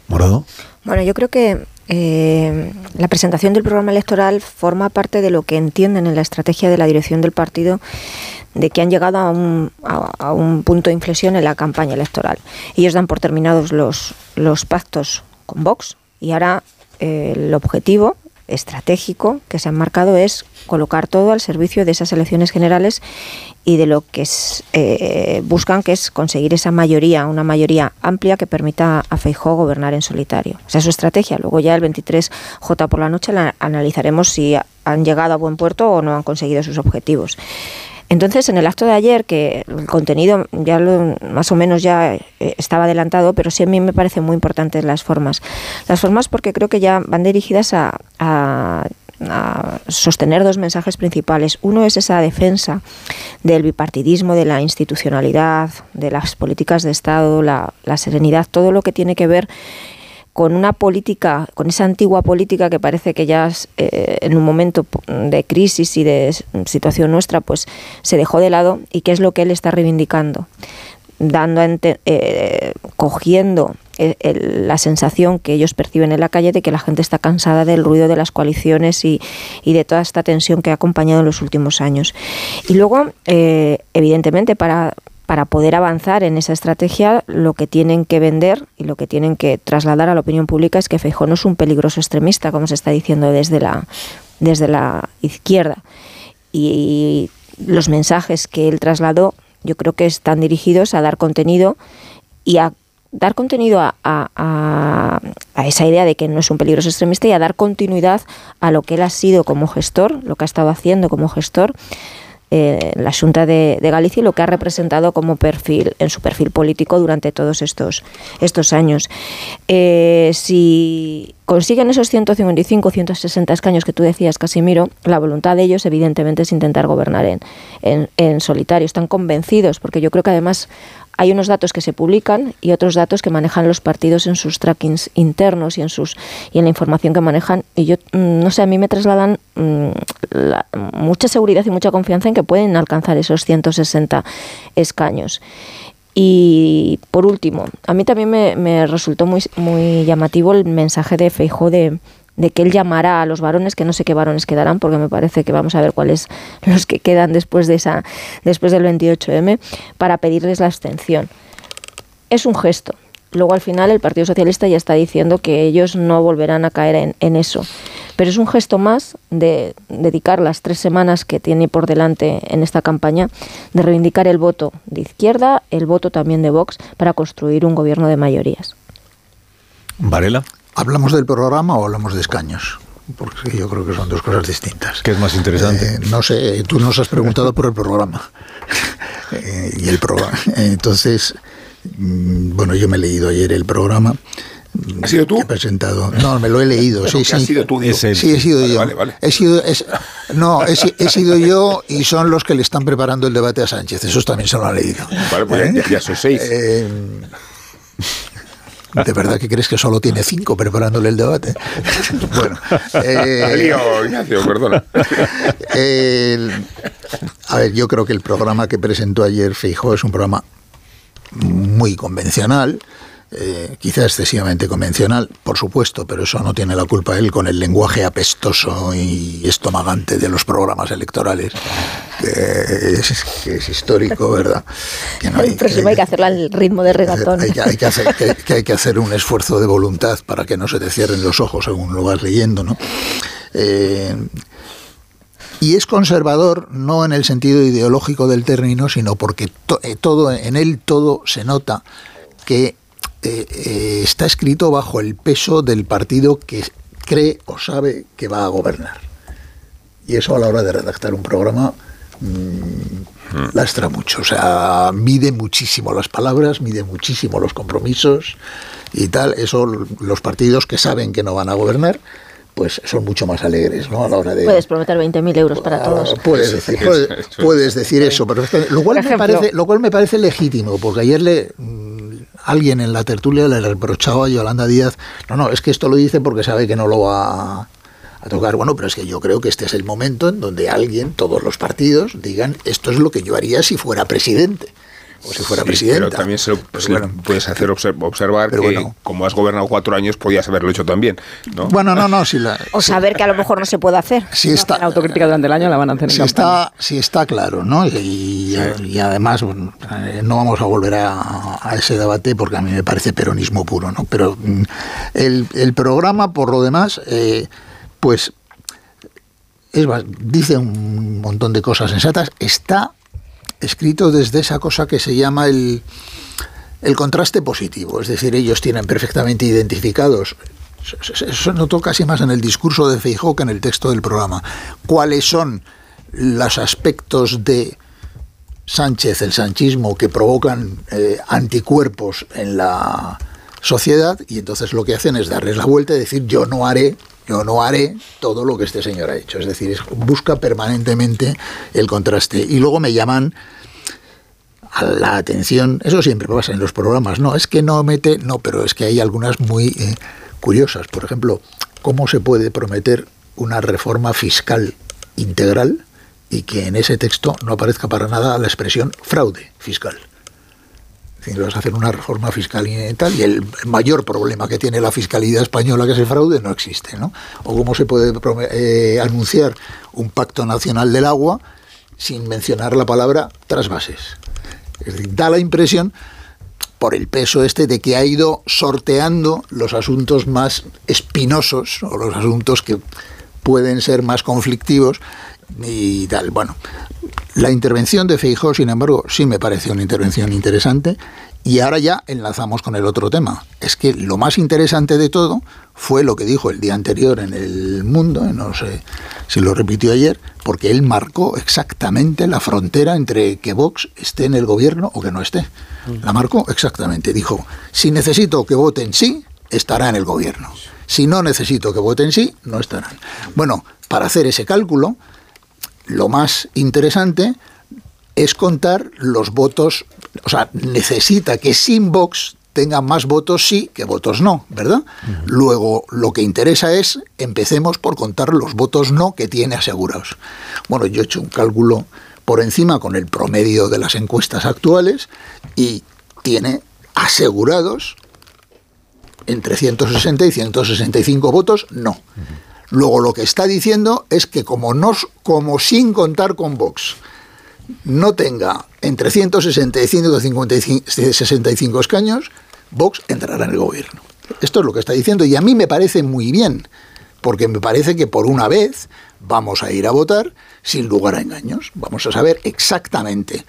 Morado. Bueno, yo creo que eh, la presentación del programa electoral forma parte de lo que entienden en la estrategia de la dirección del partido de que han llegado a un, a, un punto de inflexión en la campaña electoral. Ellos dan por terminados los, los pactos con Vox y ahora eh, el objetivo estratégico que se han marcado es colocar todo al servicio de esas elecciones generales y de lo que eh, buscan, que es conseguir esa mayoría, una mayoría amplia que permita a Feijóo gobernar en solitario. Esa es su estrategia. Luego ya el 23J por la noche la analizaremos si han llegado a buen puerto o no han conseguido sus objetivos. Entonces, en el acto de ayer, que el contenido ya lo, más o menos ya eh, estaba adelantado, pero sí a mí me parecen muy importantes las formas. Las formas porque creo que ya van dirigidas a, sostener dos mensajes principales. Uno es esa defensa del bipartidismo, de la institucionalidad, de las políticas de Estado, la serenidad, todo lo que tiene que ver con una política, con esa antigua política que parece que ya eh, en un momento de crisis y de situación nuestra, pues se dejó de lado y qué es lo que él está reivindicando, dando eh, cogiendo eh, la sensación que ellos perciben en la calle de que la gente está cansada del ruido de las coaliciones y, y de toda esta tensión que ha acompañado en los últimos años. Y luego, evidentemente, para para poder avanzar en esa estrategia, lo que tienen que vender y lo que tienen que trasladar a la opinión pública es que Feijóo no es un peligroso extremista, como se está diciendo desde la, desde la izquierda. Y los mensajes que él trasladó, yo creo que están dirigidos a dar contenido y a dar contenido a, a, esa idea de que no es un peligroso extremista y a dar continuidad a lo que él ha sido como gestor, lo que ha estado haciendo como gestor eh, la Junta de, Galicia y lo que ha representado como perfil en su perfil político durante todos estos, estos años. Eh, si consiguen esos 155, 160 escaños que tú decías, Casimiro, la voluntad de ellos evidentemente es intentar gobernar en, en, en solitario. Están convencidos, porque yo creo que además hay unos datos que se publican y otros datos que manejan los partidos en sus trackings internos y en sus y en la información que manejan. Y yo mm, no sé a mí me trasladan mm, mucha seguridad y mucha confianza en que pueden alcanzar esos 160 escaños. Y por último, a mí también me, resultó muy, muy llamativo el mensaje de Feijó de, de que él llamará a los varones, que no sé qué varones quedarán, porque me parece que vamos a ver cuáles los que quedan después de esa, después del 28M, para pedirles la abstención. Es un gesto. Luego al final el Partido Socialista ya está diciendo que ellos no volverán a caer en, en eso. Pero es un gesto más de dedicar las tres semanas que tiene por delante en esta campaña, de reivindicar el voto de izquierda, el voto también de Vox, para construir un gobierno de mayorías. Varela. ¿Hablamos del programa o hablamos de escaños? Porque yo creo que son dos cosas distintas. ¿Qué es más interesante? Eh, no sé, tú nos has preguntado por el programa. Eh, y el programa. Entonces, mm, bueno, yo me he leído ayer el programa ¿Has sido tú? He presentado. No, me lo he leído. sí, sí. Has sido tú, Sí, he sido yo. Vale, vale. He sido, no, he, sido yo y son los que le están preparando el debate a Sánchez. Esos también se lo han leído. Vale, pues ya, ya, son seis. Eh, ¿De verdad que crees que solo tiene cinco preparándole el debate? bueno. Eh, Ignacio, perdona. a ver, yo creo que el programa que presentó ayer Feijóo es un programa muy convencional eh, quizá excesivamente convencional, por supuesto, pero eso no tiene la culpa él con el lenguaje apestoso y estomagante de los programas electorales, que es, histórico, ¿verdad? Que no hay, hay que hacerlo al ritmo de regatón. Hay, que, hacer, que, hay que hacer un esfuerzo de voluntad para que no se te cierren los ojos según lo vas leyendo, ¿no? Eh, y es conservador no en el sentido ideológico del término, sino porque eh, todo en él todo se nota que eh, eh, está escrito bajo el peso del partido que cree o sabe que va a gobernar. Y eso a la hora de redactar un programa mm, lastra mucho. O sea, mide muchísimo las palabras, mide muchísimo los compromisos y tal. Eso los partidos que saben que no van a gobernar pues son mucho más alegres ¿no? a la hora de... Puedes prometer 20.000 euros para todos. Puedes decir, puedes, decir eso, pero lo, cual me parece, lo cual me parece legítimo, porque ayer le alguien en la tertulia le reprochaba a Yolanda Díaz, no, no, es que esto lo dice porque sabe que no lo va a, tocar. Bueno, pero es que yo creo que este es el momento en donde alguien, todos los partidos, digan, esto es lo que yo haría si fuera presidente o si fuera presidente. Pero también se, puedes hacer observar que como has gobernado cuatro años podías haberlo hecho también. ¿no? Bueno, no, no. Si la, o saber que a lo mejor no se puede hacer. Si está, la autocrítica durante el año la van a hacer. Si está, si está claro, ¿no? Y, además eh, no vamos a volver a, ese debate porque a mí me parece peronismo puro, ¿no? Pero mm, el, programa, por lo demás, eh, pues es, dice un montón de cosas sensatas, está escrito desde esa cosa que se llama el, el contraste positivo, es decir, ellos tienen perfectamente identificados eso notó casi más en el discurso de Feijóo que en el texto del programa. ¿Cuáles son los aspectos de Sánchez, el sanchismo, que provocan eh, anticuerpos en la sociedad? Y entonces lo que hacen es darles la vuelta y decir yo no haré yo no haré todo lo que este señor ha hecho. Es decir, busca permanentemente el contraste. Y luego me llaman a la atención, eso siempre pasa en los programas, no, es que no mete, no, pero es que hay algunas muy eh, curiosas. Por ejemplo, ¿cómo se puede prometer una reforma fiscal integral y que en ese texto no aparezca para nada la expresión fraude fiscal? Vas a hacer una reforma fiscal y tal, y el mayor problema que tiene la fiscalidad española, que es el fraude, no existe. ¿no? O cómo se puede eh, anunciar un pacto nacional del agua sin mencionar la palabra trasvases. Es decir, da la impresión, por el peso este, de que ha ido sorteando los asuntos más espinosos o los asuntos que pueden ser más conflictivos y tal. Bueno, la intervención de Feijó, sin embargo, sí me pareció una intervención interesante. Y ahora ya enlazamos con el otro tema. Es que lo más interesante de todo fue lo que dijo el día anterior en El Mundo, no sé si lo repitió ayer, porque él marcó exactamente la frontera entre que Vox esté en el gobierno o que no esté. La marcó exactamente. Dijo, si necesito que voten sí, estará en el gobierno. Si no necesito que voten sí, no estarán. Bueno, para hacer ese cálculo, lo más interesante es contar los votos o sea, necesita que sin Vox tenga más votos sí que votos no, ¿verdad? Luego, lo que interesa es, empecemos por contar los votos no que tiene asegurados. Bueno, yo he hecho un cálculo por encima con el promedio de las encuestas actuales y tiene asegurados entre 160 y 165 votos no. Luego lo que está diciendo es que como, no, como sin contar con Vox no tenga entre 160 y 165 escaños, Vox entrará en el gobierno. Esto es lo que está diciendo y a mí me parece muy bien, porque me parece que por una vez vamos a ir a votar sin lugar a engaños. Vamos a saber exactamente,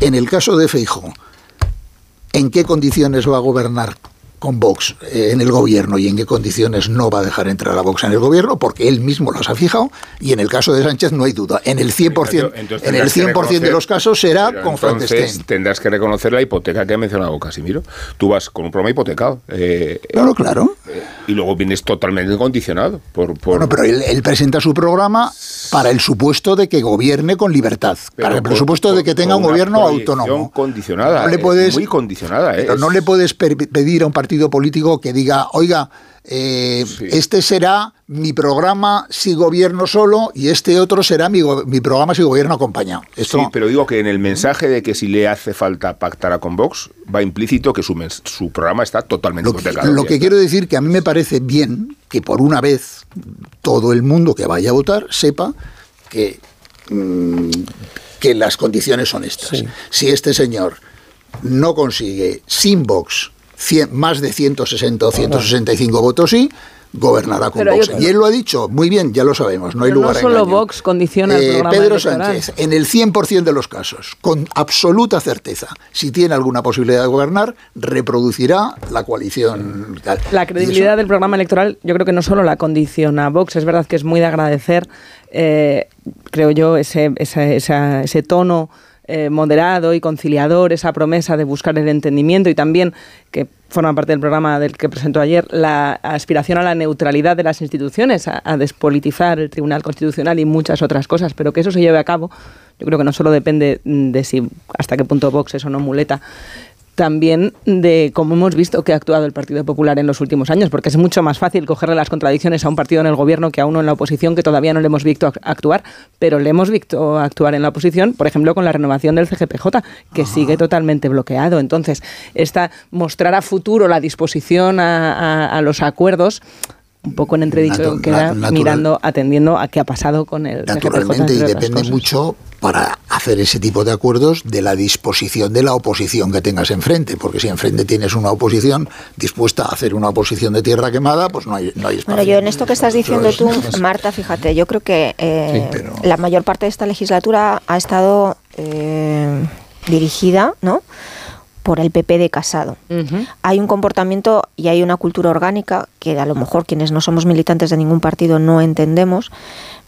en el caso de Feijóo, en qué condiciones va a gobernar con Vox eh, en el gobierno y en qué condiciones no va a dejar entrar a Vox en el gobierno, porque él mismo las ha fijado, y en el caso de Sánchez no hay duda. En el 100%, en el 100 de los casos será con Frankenstein. tendrás que reconocer la hipoteca que ha mencionado Casimiro. Tú vas con un programa hipotecado. Eh, claro, claro. Eh, y luego vienes totalmente condicionado. Por, Bueno, pero él, presenta su programa para el supuesto de que gobierne con libertad, para el presupuesto de que tenga un gobierno autónomo. condicionada, no le puedes, muy condicionada. Pero no le puedes pedir a un partido político que diga, oiga, eh, este será mi programa si gobierno solo y este otro será mi, mi programa si gobierno acompañado. sí, pero digo que en el mensaje de que si le hace falta pactar con Vox, va implícito que su, su programa está totalmente Lo que, lo que quiero decir que a mí me parece bien que por una vez todo el mundo que vaya a votar sepa que, mm, que las condiciones son estas. Si este señor no consigue sin Vox más de 160 o 165 votos sí, gobernará con Vox. Y él lo ha dicho, muy bien, ya lo sabemos, no hay lugar no solo Vox condiciona el eh, programa Pedro Sánchez, en el 100% de los casos, con absoluta certeza, si tiene alguna posibilidad de gobernar, reproducirá la coalición. La credibilidad del programa electoral yo creo que no solo la condiciona Vox, es verdad que es muy de agradecer, eh, creo yo, ese, ese tono eh, moderado y conciliador, esa promesa de buscar el entendimiento y también, que forma parte del programa del que presentó ayer, la aspiración a la neutralidad de las instituciones, a, despolitizar el Tribunal Constitucional y muchas otras cosas, pero que eso se lleve a cabo, yo creo que no solo depende de si hasta qué punto Vox es o no muleta, también de cómo hemos visto que ha actuado el Partido Popular en los últimos años, porque es mucho más fácil cogerle las contradicciones a un partido en el gobierno que a uno en la oposición, que todavía no le hemos visto actuar, pero le hemos visto actuar en la oposición, por ejemplo, con la renovación del CGPJ, que sigue totalmente bloqueado. Entonces, esta mostrar a futuro la disposición a, los acuerdos un poco en entredicho queda mirando, atendiendo a qué ha pasado con el Naturalmente, y depende mucho para hacer ese tipo de acuerdos de la disposición de la oposición que tengas enfrente, porque si enfrente tienes una oposición dispuesta a hacer una oposición de tierra quemada, pues no hay, no hay espacio. Bueno, yo en esto que estás diciendo tú, Marta, fíjate, yo creo que eh, la mayor parte de esta legislatura ha estado eh, dirigida, ¿no? por el PP de Casado. Hay un comportamiento y hay una cultura orgánica que a lo mejor quienes no somos militantes de ningún partido no entendemos,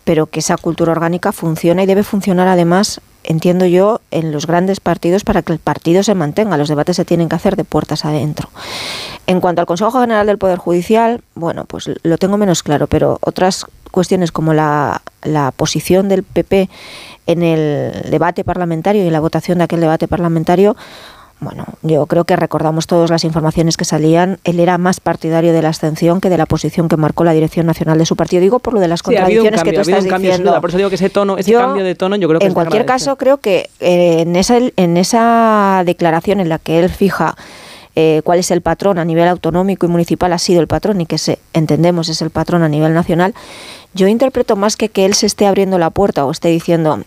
pero que esa cultura orgánica funciona y debe funcionar además, entiendo yo, en los grandes partidos para que el partido se mantenga. Los debates se tienen que hacer de puertas adentro. En cuanto al Consejo General del Poder Judicial, bueno, pues lo tengo menos claro, pero otras cuestiones como la, la posición del PP en el debate parlamentario y en la votación de aquel debate parlamentario, bueno, yo creo que recordamos todas las informaciones que salían. Él era más partidario de la abstención que de la posición que marcó la Dirección Nacional de su partido. Digo por lo de las contradicciones que tú estás diciendo. por eso digo que ese tono, ese cambio de tono, yo creo que en cualquier caso creo que eh, en esa en esa declaración en la que él fija eh, cuál es el patrón a nivel autonómico y municipal ha sido el patrón y que se, entendemos es el patrón a nivel nacional, yo interpreto más que que él se esté abriendo la puerta o esté diciendo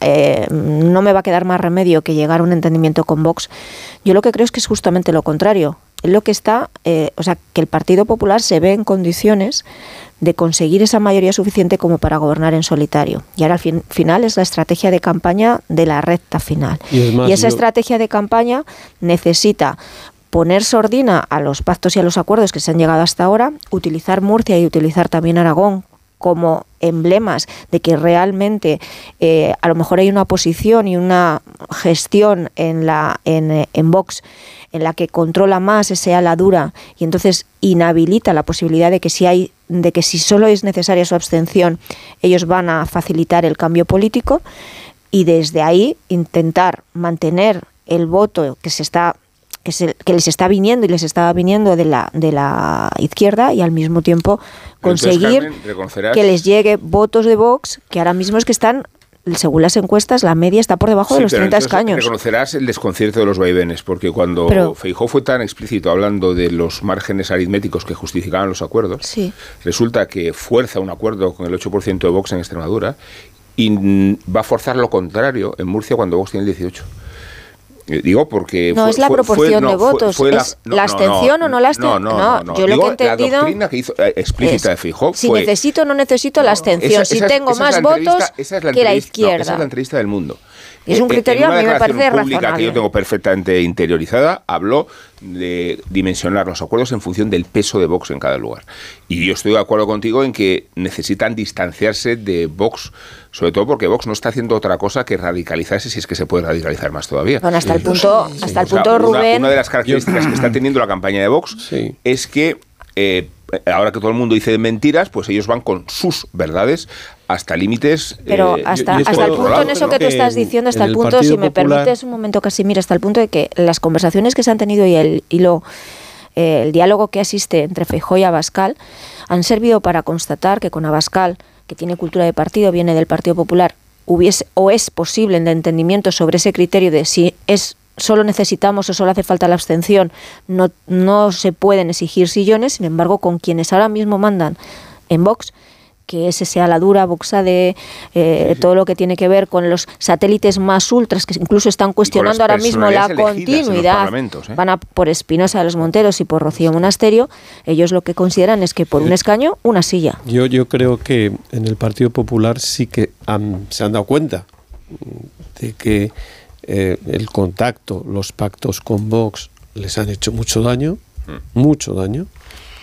eh, no me va a quedar más remedio que llegar a un entendimiento con Vox. Yo lo que creo es que es justamente lo contrario. Lo que está, eh, o sea, que el Partido Popular se ve en condiciones de conseguir esa mayoría suficiente como para gobernar en solitario. Y ahora al final es la estrategia de campaña de la recta final. Y, esa estrategia de campaña necesita poner sordina a los pactos y a los acuerdos que se han llegado hasta ahora, utilizar Murcia y utilizar también Aragón como emblemas de que realmente eh, a lo mejor hay una posición y una gestión en, la, en, en Vox en la que controla más ese ala dura y entonces inhabilita la posibilidad de que si hay de que si solo es necesaria su abstención ellos van a facilitar el cambio político y desde ahí intentar mantener el voto que se está que, que les está viniendo y les está viniendo de la de la izquierda y al mismo tiempo Entonces, conseguir Carmen, que les llegue votos de Vox que ahora mismo es que están según las encuestas la media está por debajo de los pero 30 entonces escaños Reconocerás el desconcierto de los vaivenes, porque cuando Pero- Feijó fue tan explícito hablando de los márgenes aritméticos que justificaban los acuerdos, sí resulta que fuerza un acuerdo con el 8% de Vox en Extremadura y va a forzar lo contrario en Murcia cuando Vox tiene el 18%. Eh, Digo porque No, fue- es la fue- fue- proporción no, de votos. fue ¿Es la abstención o no la abstención? No, no, No, no, no. yo lo que he Digo, entendido La doctrina que hizo eh, explícita de Feijóo si necesito o no necesito la abstención, esa- si esa es- tengo esa es más la votos la que la no, izquierda. esa es la entrevista del mundo. Es un Eh, eh, criterio en una a mí me parece pública que razonable. yo tengo perfectamente interiorizada, habló de dimensionar los acuerdos en función del peso de Vox en cada lugar. Y yo estoy de acuerdo contigo en que necesitan distanciarse de Vox, sobre todo porque Vox no está haciendo otra cosa que radicalizarse, si es que se puede radicalizar más todavía. Bueno, hasta el punto, hasta el O sea, punto una- Rubén. Una, de las características que está teniendo la campaña de Vox es que eh, ahora que todo el mundo dice mentiras, pues ellos van con sus verdades hasta límites. Pero eh, hasta, hasta el punto lado, en eso ¿no? que tú estás diciendo, hasta en el el punto, Partido si me permites un momento, Casimir, hasta el punto de que las conversaciones que se han tenido y el hilo, eh, el diálogo que asiste entre Feijóo y Abascal han servido para constatar que con Abascal, que tiene cultura de partido, viene del Partido Popular, hubiese o es posible el entendimiento sobre ese criterio de si es solo necesitamos o solo hace falta la abstención, no, no se pueden exigir sillones, sin embargo, con quienes ahora mismo mandan en Vox, que ese sea la dura boxa de eh, todo lo que tiene que ver con los satélites más ultras, que incluso están cuestionando ahora mismo la continuidad. ¿eh? Van a por Espinosa de los Monteros y por Rocío Monasterio. Ellos lo que consideran es que por un escaño, una silla. Yo, yo creo que en el Partido Popular sí que han- se han dado cuenta mm, de que eh, el contacto, los pactos con Vox les han hecho mucho daño, mucho daño,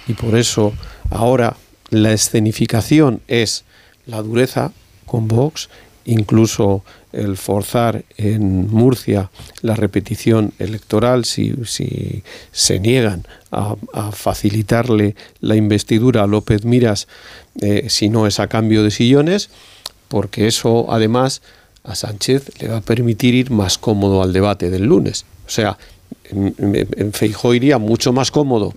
y por eso ahora la escenificación es la dureza con Vox, incluso el forzar en Murcia la repetición electoral si, si se niegan a, a facilitarle la investidura a López Miras eh, si no es a cambio de sillones, porque eso además a Sánchez le va a permitir ir más cómodo al debate del lunes. O sea, en, en- Feijóo iría mucho más cómodo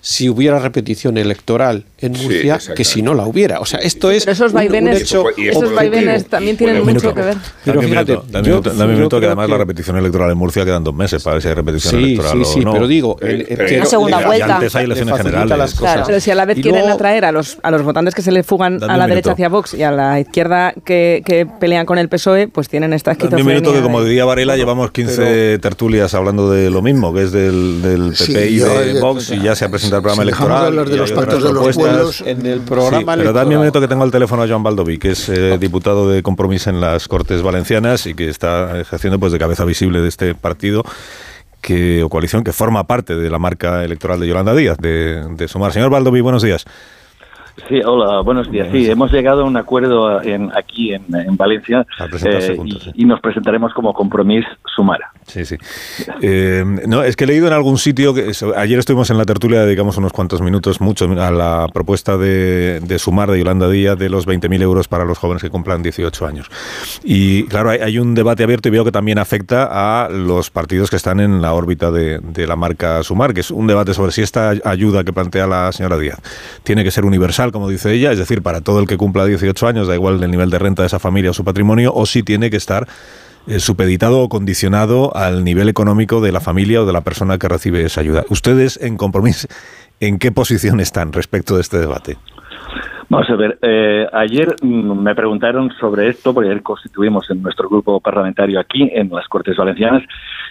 si hubiera repetición electoral en Murcia que si no la hubiera. O sea, esto es Pero esos un- un vaivenes, esos vaivenes también tienen mucho minuto. que ver. Pero Dame un fíjate, minuto, dame yo- un minuto, dame un yo minuto, que además que- la repetición electoral en Murcia quedan dos meses para ver si hay repetición Sí, electoral sí, o sí, no. pero digo, el- Pero- pero Una segunda y vuelta. antes hay le elecciones generales. las cosas. Pero si a la vez Y quieren luego- atraer a los, a los votantes que se le fugan a la derecha hacia Vox y a la izquierda que, que pelean con el PSOE, pues tienen esta Dame esquizofrenia. un minuto que, como diría Varela, llevamos 15 tertulias hablando de lo mismo, que es del, del PP y de eh, Vox, y ya se ha presentado el programa electoral. de hablar de y los pactos de los. Pueblos, En el Sí, programa pero dame un minuto que tengo al teléfono a Joan Baldoví, que es eh, diputado de Compromís en las Cortes Valencianas y que está ejerciendo pues de cabeza visible de este partido que, o coalición que forma parte de la marca electoral de Yolanda Díaz, de, de Sumar. Señor Baldoví, buenos días. Sí, hola, buenos días. Sí, hemos llegado a un acuerdo en, aquí en, en Valencia eh, juntos, y, y nos presentaremos como compromiso Sumara. Sí, sí. Eh, no, es que he leído en algún sitio, que ayer estuvimos en la tertulia, dedicamos unos cuantos minutos, mucho, a la propuesta de, de sumar de Yolanda Díaz de los 20.000 euros para los jóvenes que cumplan 18 años. Y claro, hay, hay un debate abierto y veo que también afecta a los partidos que están en la órbita de, de la marca Sumar, que es un debate sobre si esta ayuda que plantea la señora Díaz tiene que ser universal, como dice ella, es decir, para todo el que cumpla 18 años, da igual el nivel de renta de esa familia o su patrimonio, o si tiene que estar eh, supeditado o condicionado al nivel económico de la familia o de la persona que recibe esa ayuda. Ustedes, en compromiso, ¿en qué posición están respecto de este debate? Vamos a ver, eh, ayer mm, me preguntaron sobre esto, porque ayer constituimos en nuestro grupo parlamentario aquí, en las Cortes Valencianas,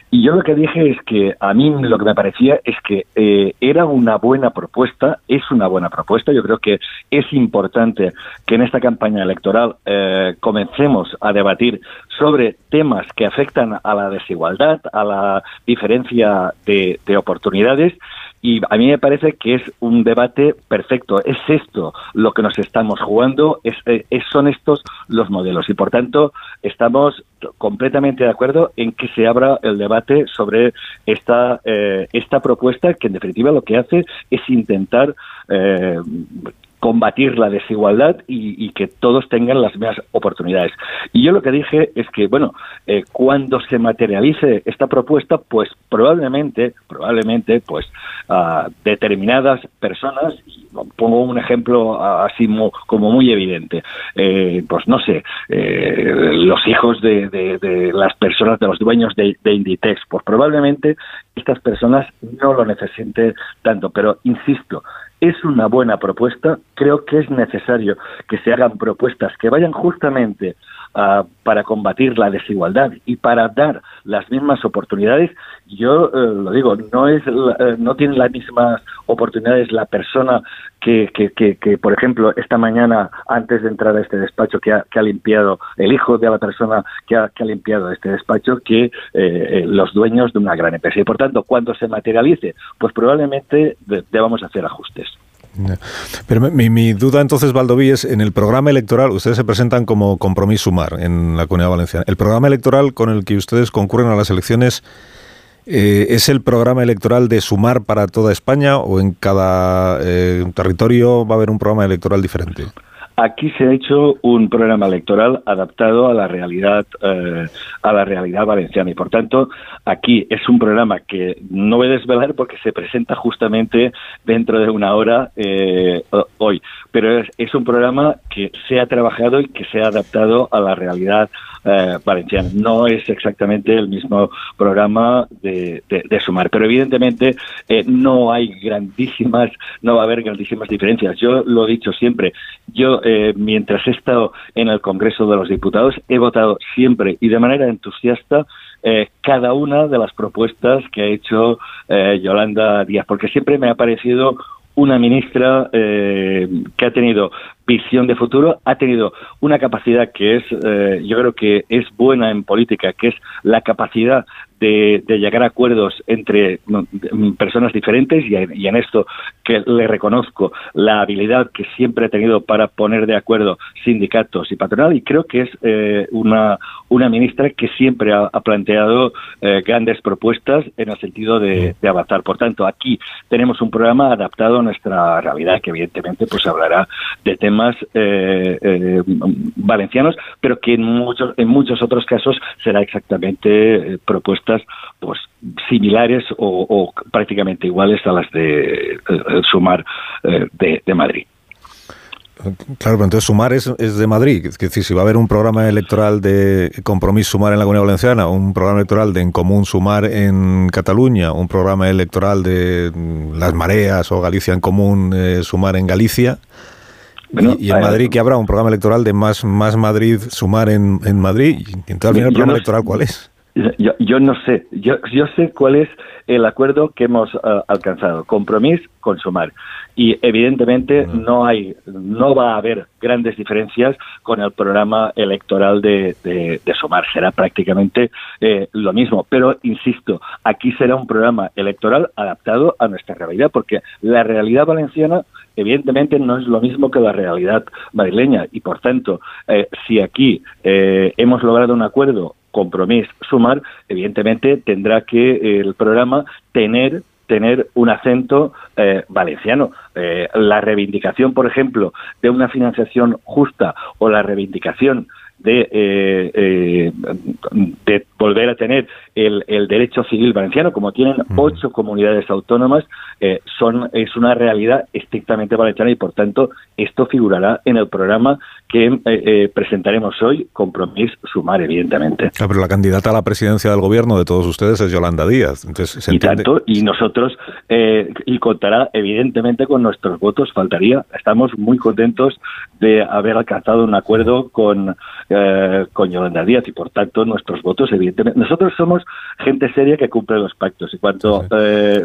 y yo lo que dije es que a mí lo que me parecía es que eh, era una buena propuesta, es una buena propuesta, yo creo que es importante que en esta campaña electoral eh, comencemos a debatir sobre temas que afectan a la desigualdad, a la diferencia de, de oportunidades, y a mí me parece que es un debate perfecto. Es esto lo que nos estamos jugando, es, eh, es- son estos los modelos. Y por tanto, estamos completamente de acuerdo en que se abra el debate sobre esta, eh, esta propuesta que en definitiva lo que hace es intentar eh, combatir la desigualdad y, que todos tengan las mismas oportunidades. Y yo lo que dije es que, bueno, eh, cuando se materialice esta propuesta, pues probablemente, probablemente, pues determinadas personas, pongo un ejemplo así como muy evidente, eh, pues no sé, eh, los hijos de, las personas, de los dueños de Inditex, pues probablemente estas personas no lo necesiten tanto, pero insisto, es una buena propuesta. Creo que es necesario que se hagan propuestas que vayan justamente Ah, para combatir la desigualdad y para dar las mismas oportunidades. Yo eh, lo digo, no es eh, no tiene las mismas oportunidades la persona que, que, por ejemplo, esta mañana, antes de entrar a este despacho, que ha, limpiado el hijo de la persona que ha, limpiado este despacho, que eh, los dueños de una gran empresa. Y por tanto, cuando se materialice, pues probablemente debamos hacer ajustes. Pero mi, duda entonces, Valdoví, es en el programa electoral, ustedes se presentan como compromiso sumar en la Comunidad Valenciana. ¿El programa electoral con el que ustedes concurren a las elecciones eh, es el programa electoral de sumar para toda España o en cada eh, territorio va a haber un programa electoral diferente? Aquí se ha hecho un programa electoral adaptado a la realidad eh, a la realidad valenciana. Y por tanto aquí es un programa que no voy a desvelar porque se presenta justamente dentro de una hora eh, hoy, pero es, un programa que se ha trabajado y que se ha adaptado a la realidad eh, valenciana. No es exactamente el mismo programa de, sumar, pero evidentemente no hay grandísimas, no va a haber grandísimas diferencias. Yo lo he dicho siempre, yo eh, mientras he estado en el Congreso de los Diputados, he votado siempre y de manera entusiasta eh, cada una de las propuestas que ha hecho eh, Yolanda Díaz, porque siempre me ha parecido una ministra que ha tenido visión de futuro, ha tenido una capacidad que es, yo creo que es buena en política, que es la capacidad de, llegar a acuerdos entre personas diferentes y, en esto que le reconozco la habilidad que siempre he tenido para poner de acuerdo sindicatos y patronal y creo que es eh, una, una ministra que siempre ha, planteado eh, grandes propuestas en el sentido de, avanzar. Por tanto, aquí tenemos un programa adaptado a nuestra realidad que evidentemente pues hablará de temas eh, valencianos, pero que en muchos, en muchos otros casos será exactamente propuesta pues similares o, prácticamente iguales a las de eh, Sumar eh, de, Madrid. Claro, pero entonces Sumar es, de Madrid. Es decir, si va a haber un programa electoral de compromiso Sumar en la Comunidad Valenciana, un programa electoral de En Común Sumar en Cataluña, un programa electoral de Las Mareas o Galicia en Común eh, Sumar en Galicia, y, en Madrid que habrá un programa electoral de Más, más Madrid Sumar en, en Madrid. Y entonces al final el programa electoral, ¿cuál es? Yo, yo no sé, yo, yo sé cuál es el acuerdo que hemos eh, alcanzado, compromiso con Sumar. Y evidentemente no hay, no va a haber grandes diferencias con el programa electoral de, de, Sumar. Será prácticamente eh, lo mismo. Pero insisto, aquí será un programa electoral adaptado a nuestra realidad, porque la realidad valenciana evidentemente no es lo mismo que la realidad madrileña y por tanto eh, si aquí hemos logrado un acuerdo compromiso sumar, evidentemente tendrá que el programa tener tener un acento eh, valenciano. Eh, la reivindicación, por ejemplo, de una financiación justa o la reivindicación eh, de volver a tener el, el, derecho civil valenciano, como tienen ocho comunidades autónomas, son es una realidad estrictamente valenciana y, por tanto, esto figurará en el programa que eh, eh, presentaremos hoy, compromiso sumar, evidentemente. Ah, pero la candidata a la presidencia del gobierno de todos ustedes es Yolanda Díaz. Entonces, y tanto, y nosotros, eh, y contará evidentemente con nuestros votos, faltaría. Estamos muy contentos de haber alcanzado un acuerdo con, con Yolanda Díaz y por tanto nuestros votos, evidentemente. Nosotros somos gente seria que cumple los pactos. Y cuando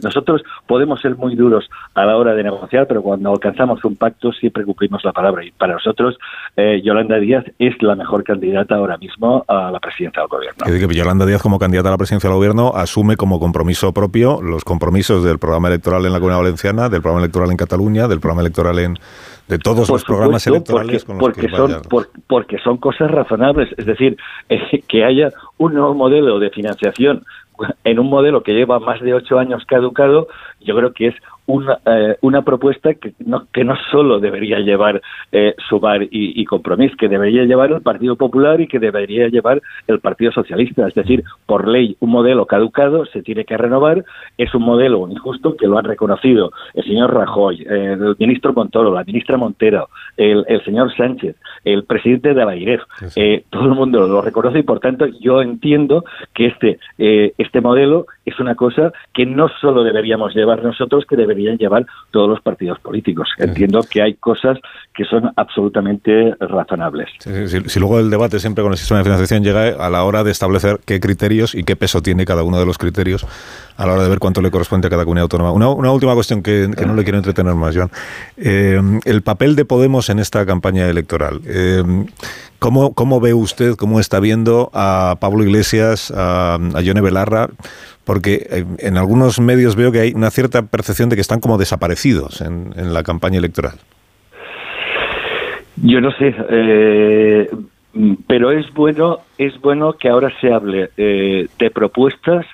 nosotros podemos ser muy duros a la hora de negociar, pero cuando alcanzamos un pacto siempre cumplimos la palabra. Y para nosotros eh, Yolanda Díaz es la mejor candidata ahora mismo a la presidencia del gobierno. que Yolanda Díaz como candidata a la presidencia del gobierno asume como compromiso propio los compromisos del programa electoral en la Comunidad Valenciana, del programa electoral en Cataluña, del programa electoral en de todos los programas electorales porque, son porque son cosas razonables, es decir, eh, que haya un nuevo modelo de financiación en un modelo que lleva más de ocho años caducado, yo creo que es una, eh, una propuesta que no, que no solo debería llevar eh, Sumar y, y Compromís, que debería llevar el Partido Popular y que debería llevar el Partido Socialista. Es decir, por ley, un modelo caducado se tiene que renovar. Es un modelo injusto que lo han reconocido el señor Rajoy, el ministro Montoro, la ministra Montero, el, el señor Sánchez, el presidente de la IREF. Eh, todo el mundo lo reconoce y, por tanto, yo entiendo que este, eh, este modelo es una cosa que no solo deberíamos llevar nosotros, que deberían llevar todos los partidos políticos. Entiendo que hay cosas que son absolutamente razonables. si luego el debate siempre con el sistema de financiación llega a la hora de establecer qué criterios y qué peso tiene cada uno de los criterios a la hora de ver cuánto le corresponde a cada comunidad autónoma. Una, una última cuestión que, no le quiero entretener más, Joan. Eh, el papel de Podemos en esta campaña electoral. Eh, ¿cómo, ¿Cómo ve usted, cómo está viendo a Pablo Iglesias, a, a Yone Belarra? Porque eh, en algunos medios veo que hay una cierta percepción de que están como desaparecidos en, la campaña electoral. Yo no sé, eh, pero es bueno, es bueno que ahora se hable eh, de propuestas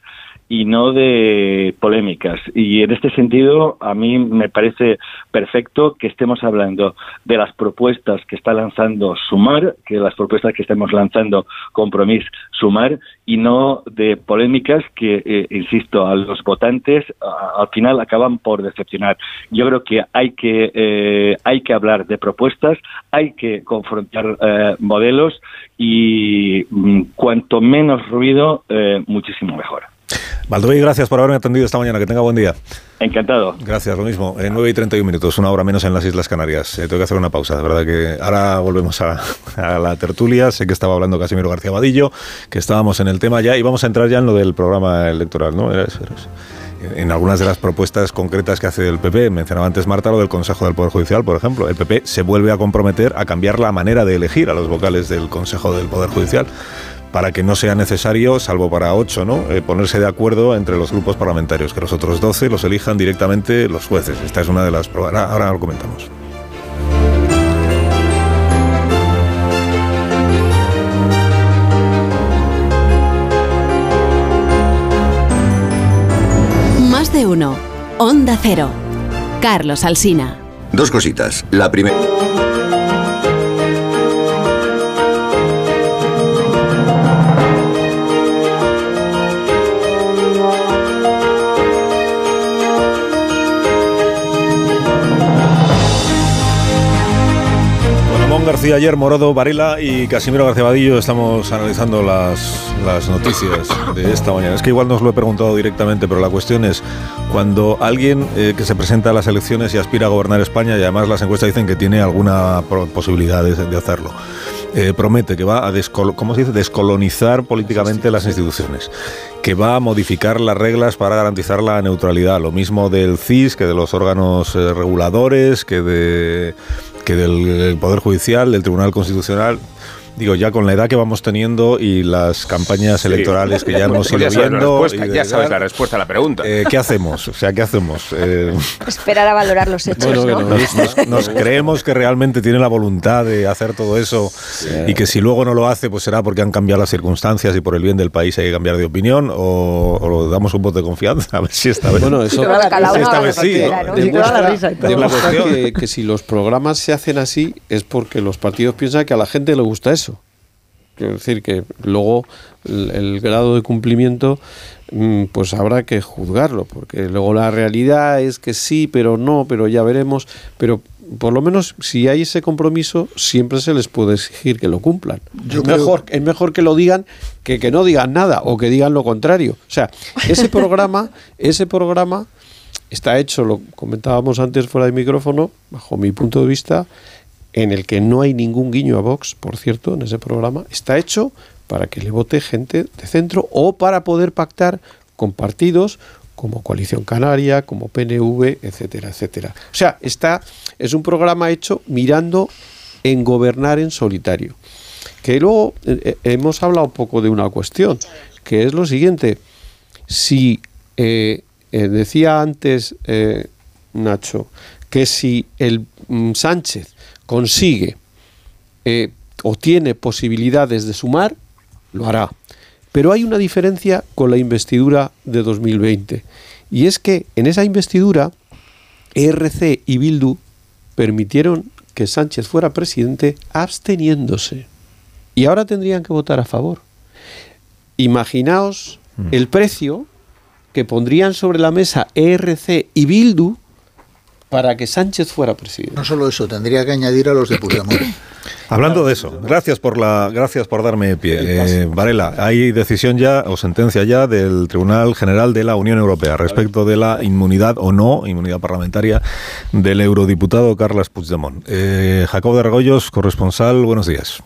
y no de polémicas. Y en este sentido, a mí me parece perfecto que estemos hablando de las propuestas que está lanzando Sumar, que las propuestas que estemos lanzando Compromís Sumar, y no de polémicas que, eh, insisto, a los votantes al final acaban por decepcionar. Yo creo que hay que, eh, hay que hablar de propuestas, hay que confrontar eh, modelos y mm, cuanto menos ruido, muchísimo mejor. Valdoví, gracias por haberme atendido esta mañana. Que tenga buen día. Encantado. Gracias, lo mismo. En 9 y 31 minutos, una hora menos en las Islas Canarias. Eh, tengo que hacer una pausa, de verdad que ahora volvemos a, la tertulia. Sé que estaba hablando Casimiro García Vadillo, que estábamos en el tema ya y vamos a entrar ya en lo del programa electoral, ¿no? en algunas de las propuestas concretas que hace el PP. Mencionaba antes Marta lo del Consejo del Poder Judicial, por ejemplo. El PP se vuelve a comprometer a cambiar la manera de elegir a los vocales del Consejo del Poder Judicial para que no sea necesario, salvo para ocho, ¿no? Eh, ponerse de acuerdo entre los grupos parlamentarios, que los otros doce los elijan directamente los jueces. Esta es una de las pruebas. Ahora, lo comentamos. Más de uno. Onda Cero. Carlos Alsina. Dos cositas. La primera... García ayer, Morodo Varela y Casimiro García Vadillo estamos analizando las, noticias de esta mañana. Es que igual nos lo he preguntado directamente, pero la cuestión es, cuando alguien eh, que se presenta a las elecciones y aspira a gobernar España, y además las encuestas dicen que tiene alguna posibilidad de, hacerlo, eh, promete que va a descolonizar políticamente las instituciones, que va a modificar las reglas para garantizar la neutralidad, lo mismo del CIS que de los órganos eh, reguladores, que de que del Poder Judicial, del Tribunal Constitucional, digo, ya con la edad que vamos teniendo y las campañas electorales que ya hemos ido viendo. ya sabes la respuesta a la pregunta. Eh, ¿Qué hacemos? O sea, ¿qué hacemos? Eh, Esperar a valorar los hechos. ¿no? nos, creemos que realmente tiene la voluntad de hacer todo eso y que si luego no lo hace, pues será porque han cambiado las circunstancias y por el bien del país hay que cambiar de opinión o, lo damos un voto de confianza a ver si esta vez. Bueno, eso. esta vez sí. Demuestra, que, que si los programas se hacen así es porque los partidos piensan que a la gente le gusta eso. Quiero decir que luego el, grado de cumplimiento mm, pues habrá que juzgarlo, porque luego la realidad es que sí, pero no, pero ya veremos, pero por lo menos si hay ese compromiso siempre se les puede exigir que lo cumplan. es, mejor, es mejor que lo digan que que no digan nada o que digan lo contrario. O sea, ese programa, ese programa está hecho, lo comentábamos antes fuera de micrófono, bajo mi punto de vista, en el que no hay ningún guiño a Vox, por cierto, en ese programa, está hecho para que le vote gente de centro o para poder pactar con partidos como Coalición Canaria, como PNV, etcétera, etcétera. O sea, está, es un programa hecho mirando en gobernar en solitario. Que luego eh, eh, hemos hablado un poco de una cuestión, que es lo siguiente. Si eh, decía antes Nacho que si el mm, Sánchez consigue eh, o tiene posibilidades de sumar, lo hará. Pero hay una diferencia con la investidura de 2020. Y es que en esa investidura ERC y Bildu permitieron que Sánchez fuera presidente absteniéndose. Y ahora tendrían que votar a favor. Imaginaos Mm. el precio que pondrían sobre la mesa ERC y Bildu para que Sánchez fuera presidente. No solo eso, tendría que añadir a los de Puigdemont. Hablando de eso, gracias por la, gracias por darme pie. Eh, Varela, hay decisión ya o sentencia ya del Tribunal General de la Unión Europea respecto de la inmunidad o no, inmunidad parlamentaria del eurodiputado Carles Puigdemont. Eh, Jacob de Argollos, corresponsal, buenos días.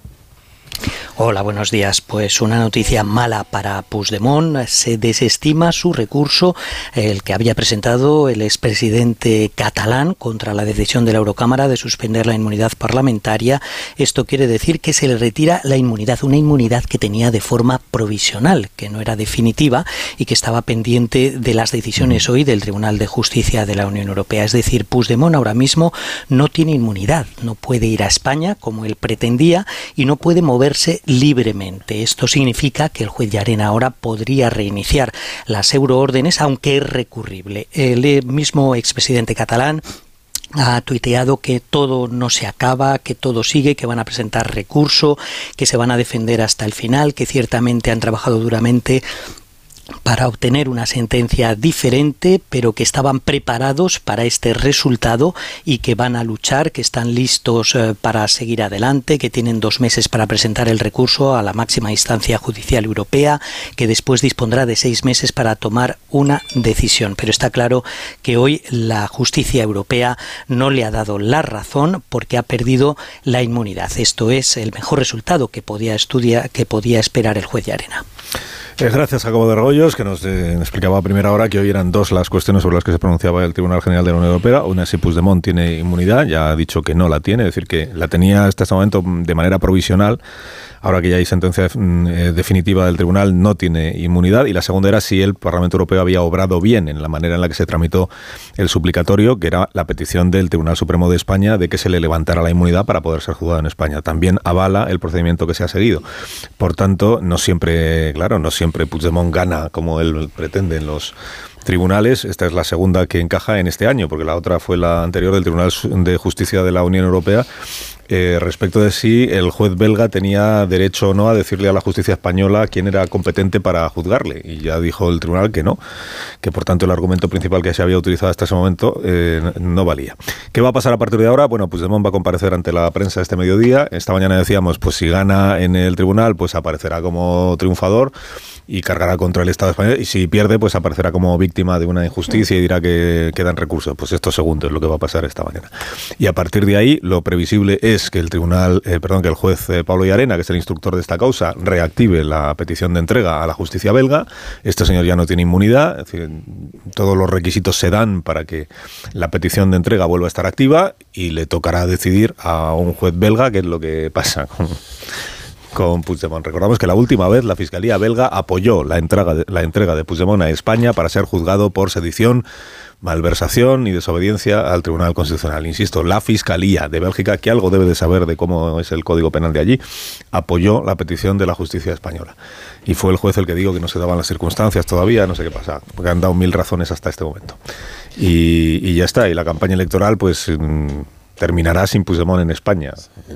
Hola, buenos días. Pues una noticia mala para Puigdemont. Se desestima su recurso, el que había presentado el expresidente catalán contra la decisión de la Eurocámara de suspender la inmunidad parlamentaria. Esto quiere decir que se le retira la inmunidad, una inmunidad que tenía de forma provisional, que no era definitiva y que estaba pendiente de las decisiones hoy del Tribunal de Justicia de la Unión Europea. Es decir, Puigdemont ahora mismo no tiene inmunidad, no puede ir a España como él pretendía y no puede moverse libremente. Esto significa que el juez Llarena ahora podría reiniciar las euroórdenes, aunque es recurrible. El mismo expresidente catalán ha tuiteado que todo no se acaba, que todo sigue, que van a presentar recurso, que se van a defender hasta el final, que ciertamente han trabajado duramente para obtener una sentencia diferente, pero que estaban preparados para este resultado y que van a luchar, que están listos eh, para seguir adelante, que tienen dos meses para presentar el recurso a la máxima instancia judicial europea, que después dispondrá de seis meses para tomar una decisión. Pero está claro que hoy la justicia europea no le ha dado la razón porque ha perdido la inmunidad. Esto es el mejor resultado que podía estudiar, que podía esperar el juez de Arena. Eh, gracias, Jacobo de Arroyos, que nos eh, explicaba a primera hora que hoy eran dos las cuestiones sobre las que se pronunciaba el Tribunal General de la Unión Europea. Una es si Puigdemont tiene inmunidad, ya ha dicho que no la tiene, es decir, que la tenía hasta este momento de manera provisional. Ahora que ya hay sentencia mm, eh, definitiva del tribunal, no tiene inmunidad. Y la segunda era si el Parlamento Europeo había obrado bien en la manera en la que se tramitó el suplicatorio, que era la petición del Tribunal Supremo de España de que se le levantara la inmunidad para poder ser juzgado en España. También avala el procedimiento que se ha seguido. Por tanto, no siempre, claro, no siempre Puigdemont gana como él pretende en los tribunales. Esta es la segunda que encaja en este año, porque la otra fue la anterior del Tribunal de Justicia de la Unión Europea, eh, respecto de si el juez belga tenía derecho o no a decirle a la justicia española quién era competente para juzgarle. Y ya dijo el tribunal que no, que por tanto el argumento principal que se había utilizado hasta ese momento eh, no valía. ¿Qué va a pasar a partir de ahora? Bueno, Puigdemont va a comparecer ante la prensa este mediodía. Esta mañana decíamos, pues si gana en el tribunal, pues aparecerá como triunfador y cargará contra el Estado español. Y si pierde, pues aparecerá como víctima de una injusticia y dirá que quedan recursos. Pues esto segundo es lo que va a pasar esta mañana. Y a partir de ahí, lo previsible es que el tribunal, eh, perdón, que el juez eh, Pablo Yarena, que es el instructor de esta causa, reactive la petición de entrega a la justicia belga. Este señor ya no tiene inmunidad, es decir, todos los requisitos se dan para que la petición de entrega vuelva a estar activa y le tocará decidir a un juez belga qué es lo que pasa con Puigdemont. Recordamos que la última vez la Fiscalía belga apoyó la entrega de, la entrega de Puigdemont a España para ser juzgado por sedición, malversación y desobediencia al Tribunal Constitucional. Insisto, la Fiscalía de Bélgica, que algo debe de saber de cómo es el Código Penal de allí, apoyó la petición de la justicia española. Y fue el juez el que dijo que no se daban las circunstancias todavía, no sé qué pasa, porque han dado mil razones hasta este momento. Y, ya está, y la campaña electoral, pues... Mmm, terminará sin Puigdemont en España.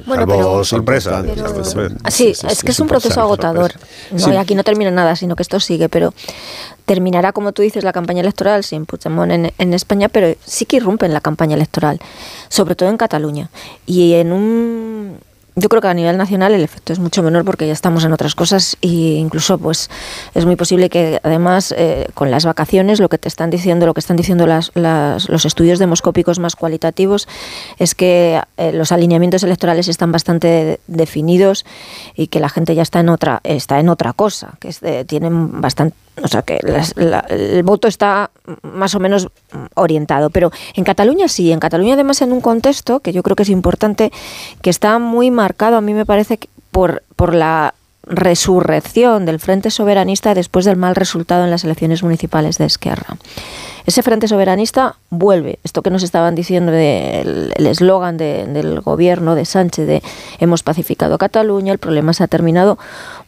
Bueno, salvo pero- sorpresa. pero- salvo sorpresa. Sí, es que es un proceso agotador. No, Sí. y aquí no termina nada, sino que esto sigue, pero terminará, como tú dices, la campaña electoral sin Puigdemont en, en España, pero sí que irrumpe en la campaña electoral, sobre todo en Cataluña. Y en un... Yo creo que a nivel nacional el efecto es mucho menor porque ya estamos en otras cosas e incluso pues es muy posible que además eh, con las vacaciones lo que te están diciendo, lo que están diciendo las, las- los estudios demoscópicos más cualitativos es que eh, los alineamientos electorales están bastante de- definidos y que la gente ya está en otra está en otra cosa, que es de- tienen bastante o sea que las- la- el voto está más o menos orientado. Pero en Cataluña sí, en Cataluña además en un contexto que yo creo que es importante, que está muy marcado, a mí me parece, por, por la resurrección del Frente Soberanista después del mal resultado en las elecciones municipales de Esquerra. Ese Frente Soberanista vuelve, esto que nos estaban diciendo del el eslogan de- del gobierno de Sánchez de hemos pacificado Cataluña, el problema se ha terminado.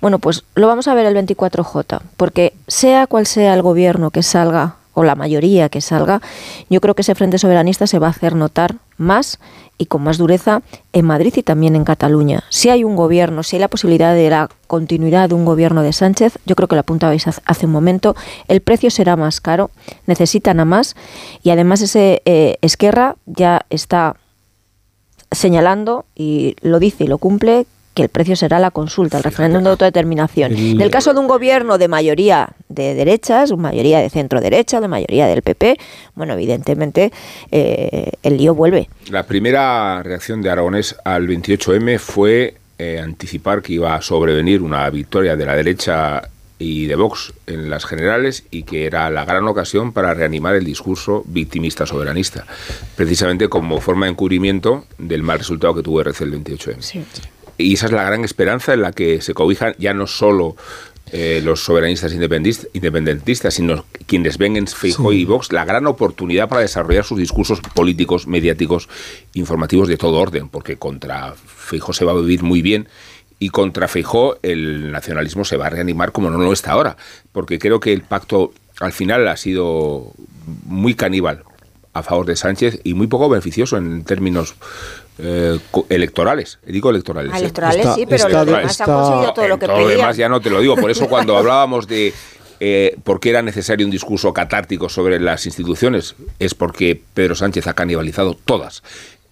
Bueno, pues lo vamos a ver el 24J, porque sea cual sea el gobierno que salga o la mayoría que salga, yo creo que ese frente soberanista se va a hacer notar más y con más dureza en Madrid y también en Cataluña. Si hay un gobierno, si hay la posibilidad de la continuidad de un gobierno de Sánchez, yo creo que lo apuntabais hace un momento, el precio será más caro, necesitan a más y además ese eh, Esquerra ya está señalando y lo dice y lo cumple que el precio será la consulta, el referéndum de autodeterminación. en el caso de un gobierno de mayoría de derechas, mayoría de centro derecha, de mayoría del PP, bueno, evidentemente eh, el lío vuelve. La primera reacción de Aragonés al 28M fue eh, anticipar que iba a sobrevenir una victoria de la derecha y de Vox en las generales y que era la gran ocasión para reanimar el discurso victimista soberanista, precisamente como forma de encubrimiento del mal resultado que tuvo RC el 28M. Sí. Y esa es la gran esperanza en la que se cobijan ya no solo eh, los soberanistas independentistas, sino quienes ven en Feijóo y Vox la gran oportunidad para desarrollar sus discursos políticos, mediáticos, informativos de todo orden, porque contra Feijóo se va a vivir muy bien y contra Feijóo el nacionalismo se va a reanimar como no lo está ahora, porque creo que el pacto al final ha sido muy caníbal a favor de Sánchez y muy poco beneficioso en términos eh, electorales. Digo electorales. Ah, electorales sí, pero los demás han conseguido todo lo que todo demás ya no te lo digo. Por eso cuando hablábamos de eh, por qué era necesario un discurso catártico sobre las instituciones, es porque Pedro Sánchez ha canibalizado todas.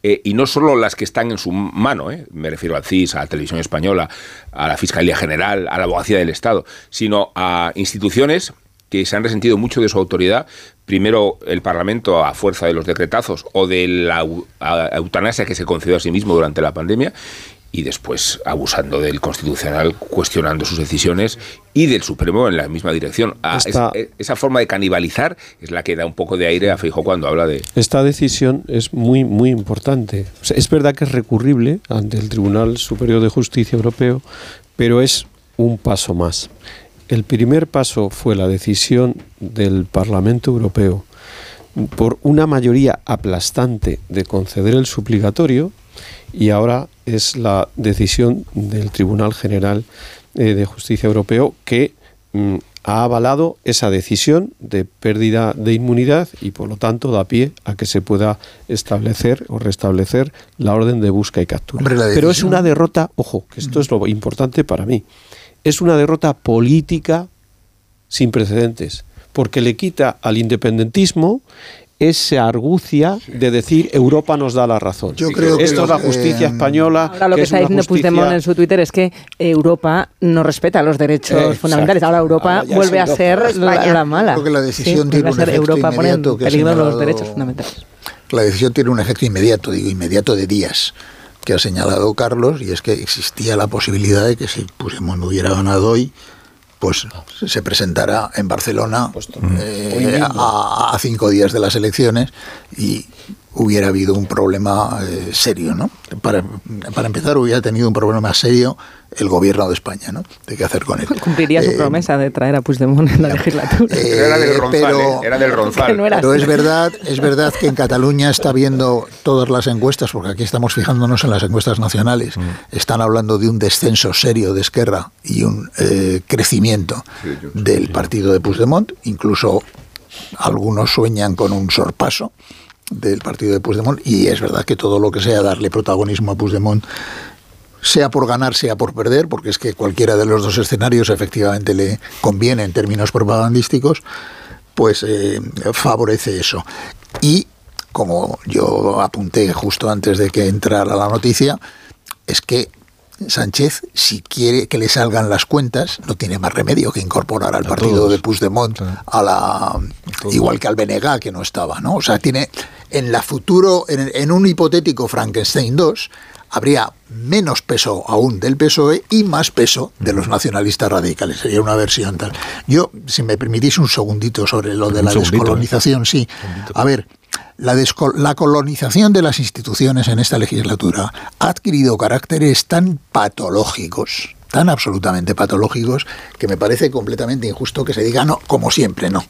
Eh, y no solo las que están en su mano, me refiero al CIS, a la Televisión Española, a la Fiscalía General, a la Abogacía del Estado, sino a instituciones que se han resentido mucho de su autoridad, primero el Parlamento a fuerza de los decretazos o de la eutanasia que se concedió a sí mismo durante la pandemia, y después abusando del Constitucional, cuestionando sus decisiones y del Supremo en la misma dirección. Ah, eh, esa forma de canibalizar es la que da un poco de aire a Feijóo cuando habla de... Esta decisión es muy, muy importante. es verdad que es recurrible ante el Tribunal Superior de Justicia Europeo, pero es un paso más. El primer paso fue la decisión del Parlamento Europeo por una mayoría aplastante de conceder el suplicatorio y ahora es la decisión del Tribunal General eh, de Justicia Europeo que mm, ha avalado esa decisión de pérdida de inmunidad y por lo tanto da pie a que se pueda establecer o restablecer la orden de busca y captura. Pero es una derrota, ojo, que esto es lo importante para mí, es una derrota política sin precedentes, porque le quita al independentismo esa argucia de decir Europa nos da la razón. Yo creo que Esto es la justicia española. Ahora lo que, está diciendo Puigdemont en su Twitter es que Europa no respeta los derechos fundamentales. Ahora Europa vuelve a ser la, mala. Creo que la decisión tiene un efecto Europa inmediato que los derechos fundamentales. La decisión tiene un efecto inmediato, digo inmediato de días que ha señalado Carlos, y es que existía la posibilidad de que si Puigdemont hubiera ganado hoy, pues se presentará en Barcelona eh, a, cinco días de las elecciones y hubiera habido un problema eh, serio, ¿no? Para, para, empezar, hubiera tenido un problema serio el gobierno de España, ¿no? De qué hacer con él. Cumpliría su eh, promesa de traer a Puigdemont en la legislatura. era del Ronzal, pero, era del Ronzal. pero es verdad, es verdad que en Cataluña está viendo todas las encuestas, porque aquí estamos fijándonos en las encuestas nacionales, mm. están hablando de un descenso serio de Esquerra y un crecimiento del partido de Puigdemont, incluso algunos sueñan con un sorpaso del partido de Puigdemont y es verdad que todo lo que sea darle protagonismo a Puigdemont sea por ganar, sea por perder, porque es que cualquiera de los dos escenarios efectivamente le conviene en términos propagandísticos, pues eh, favorece eso. Y como yo apunté justo antes de que entrara la noticia, es que Sánchez, si quiere que le salgan las cuentas, no tiene más remedio que incorporar al partido de Puigdemont a la igual que al Benega que no estaba, ¿no? O sea, tiene en la futuro en, un hipotético Frankenstein 2 habría menos peso aún del PSOE y más peso de los nacionalistas radicales. Sería una versión tal. Yo, si me permitís un segundito sobre lo de la descolonización, ¿eh? sí. A ver, la, colonización de las instituciones en esta legislatura ha adquirido caracteres tan patológicos, tan absolutamente patológicos, que me parece completamente injusto que se diga no, como siempre, no.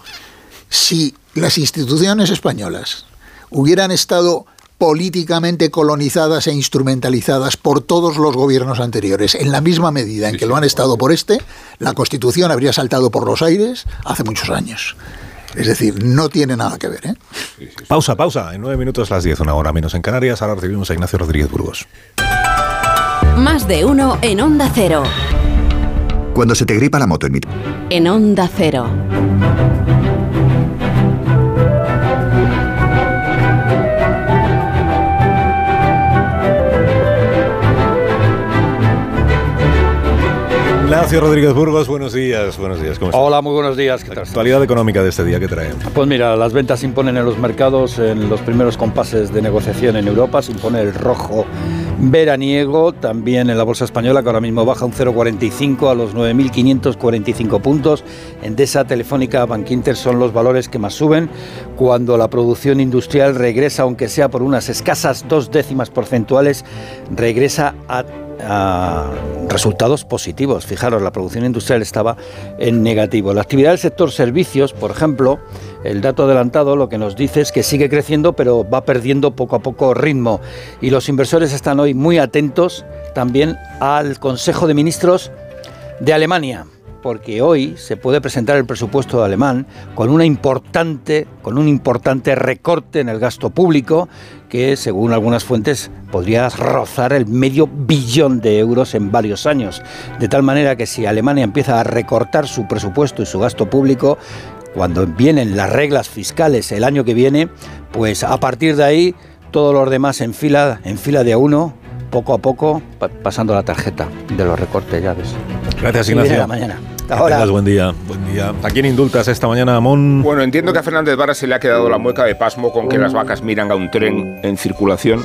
Si las instituciones españolas hubieran estado políticamente colonizadas e instrumentalizadas por todos los gobiernos anteriores, en la misma medida en que lo han estado por este, la Constitución habría saltado por los aires hace muchos años. Es decir, no tiene nada que ver. ¿eh? Pausa, pausa. En nueve minutos las diez, una hora menos en Canarias. Ahora recibimos a Ignacio Rodríguez Burgos. Más de uno en Onda Cero. Cuando se te gripa la moto en mi... En Onda Cero. Ignacio Rodríguez Burgos, buenos días. Buenos días. Hola, muy buenos días. ¿Qué tal? Actualidad económica de este día, ¿qué trae? Pues mira, las ventas se imponen en los mercados en los primeros compases de negociación en Europa. Se impone el rojo veraniego, también en la bolsa española, que ahora mismo baja un 0,45 a los 9.545 puntos. Endesa, Telefónica, Bankinter son los valores que más suben cuando la producción industrial regresa, aunque sea por unas escasas dos décimas porcentuales, regresa a resultados positivos. Fijaros, la producción industrial estaba en negativo. La actividad del sector servicios, por ejemplo, el dato adelantado lo que nos dice es que sigue creciendo, pero va perdiendo poco a poco ritmo. Y los inversores están hoy muy atentos también al Consejo de Ministros de Alemania porque hoy se puede presentar el presupuesto alemán con importante, con un importante recorte en el gasto público que, según algunas fuentes, podría rozar el medio billón de euros en varios años. De tal manera que si Alemania empieza a recortar su presupuesto y su gasto público, cuando vienen las reglas fiscales el año que viene, pues a partir de ahí todos los demás en fila, de a uno, poco a poco, pa- pasando la tarjeta de los recortes, ya ves. Gracias, Ignacio. la mañana. Ahora. tengas buen día. Buen día. ¿A quién indultas esta mañana, Amón? Bueno, entiendo que a Fernández Vara se le ha quedado la mueca de pasmo con que las vacas miran a un tren en circulación.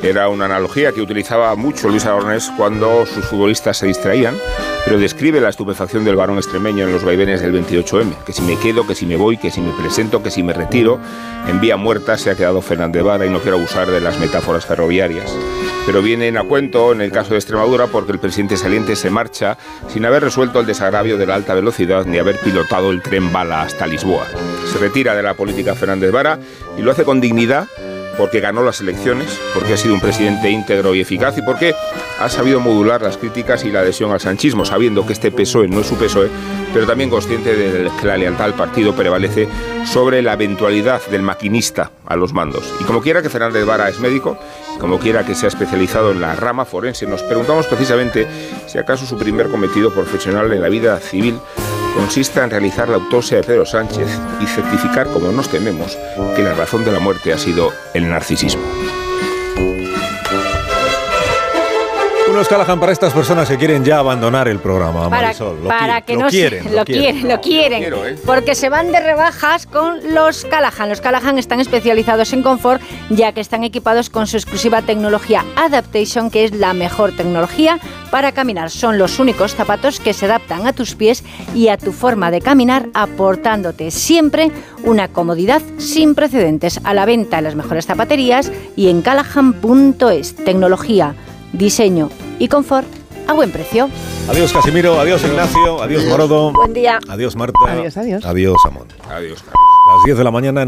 Era una analogía que utilizaba mucho Luis Aragonés cuando sus futbolistas se distraían, pero describe la estupefacción del varón extremeño en los vaivenes del 28M. Que si me quedo, que si me voy, que si me presento, que si me retiro. En vía muerta se ha quedado Fernández Vara y no quiero abusar de las metáforas ferroviarias. Pero vienen a cuento en el caso de Extremadura porque el presidente saliente se marcha sin haber resuelto el desagravio de la alta velocidad ni haber pilotado el tren bala hasta Lisboa. Se retira de la política Fernández Vara y lo hace con dignidad porque ganó las elecciones, porque ha sido un presidente íntegro y eficaz y porque ha sabido modular las críticas y la adhesión al sanchismo, sabiendo que este PSOE no es su PSOE, pero también consciente de que la lealtad al partido prevalece sobre la eventualidad del maquinista a los mandos. Y como quiera que Fernández Vara es médico, como quiera que sea especializado en la rama forense, nos preguntamos precisamente si acaso su primer cometido profesional en la vida civil consiste en realizar la autopsia de Pedro Sánchez y certificar, como nos tememos, que la razón de la muerte ha sido el narcisismo. Unos Callahan para estas personas que quieren ya abandonar el programa, Para, Marisol. Lo para que lo no quieren, lo quieren, lo quieren, Quiero, ¿eh? porque se van de rebajas con los Callahan. Los Callahan están especializados en confort, ya que están equipados con su exclusiva tecnología Adaptation, que es la mejor tecnología para caminar. Son los únicos zapatos que se adaptan a tus pies y a tu forma de caminar, aportándote siempre una comodidad sin precedentes. A la venta en las mejores zapaterías y en callahan.es. Tecnología, diseño y confort a buen precio. Adiós, Casimiro. Adiós, Ignacio. Adiós, Morodo. Buen día. Adiós, Marta. Adiós, adiós. Adiós, Amón. Adiós, Las 10 de la mañana,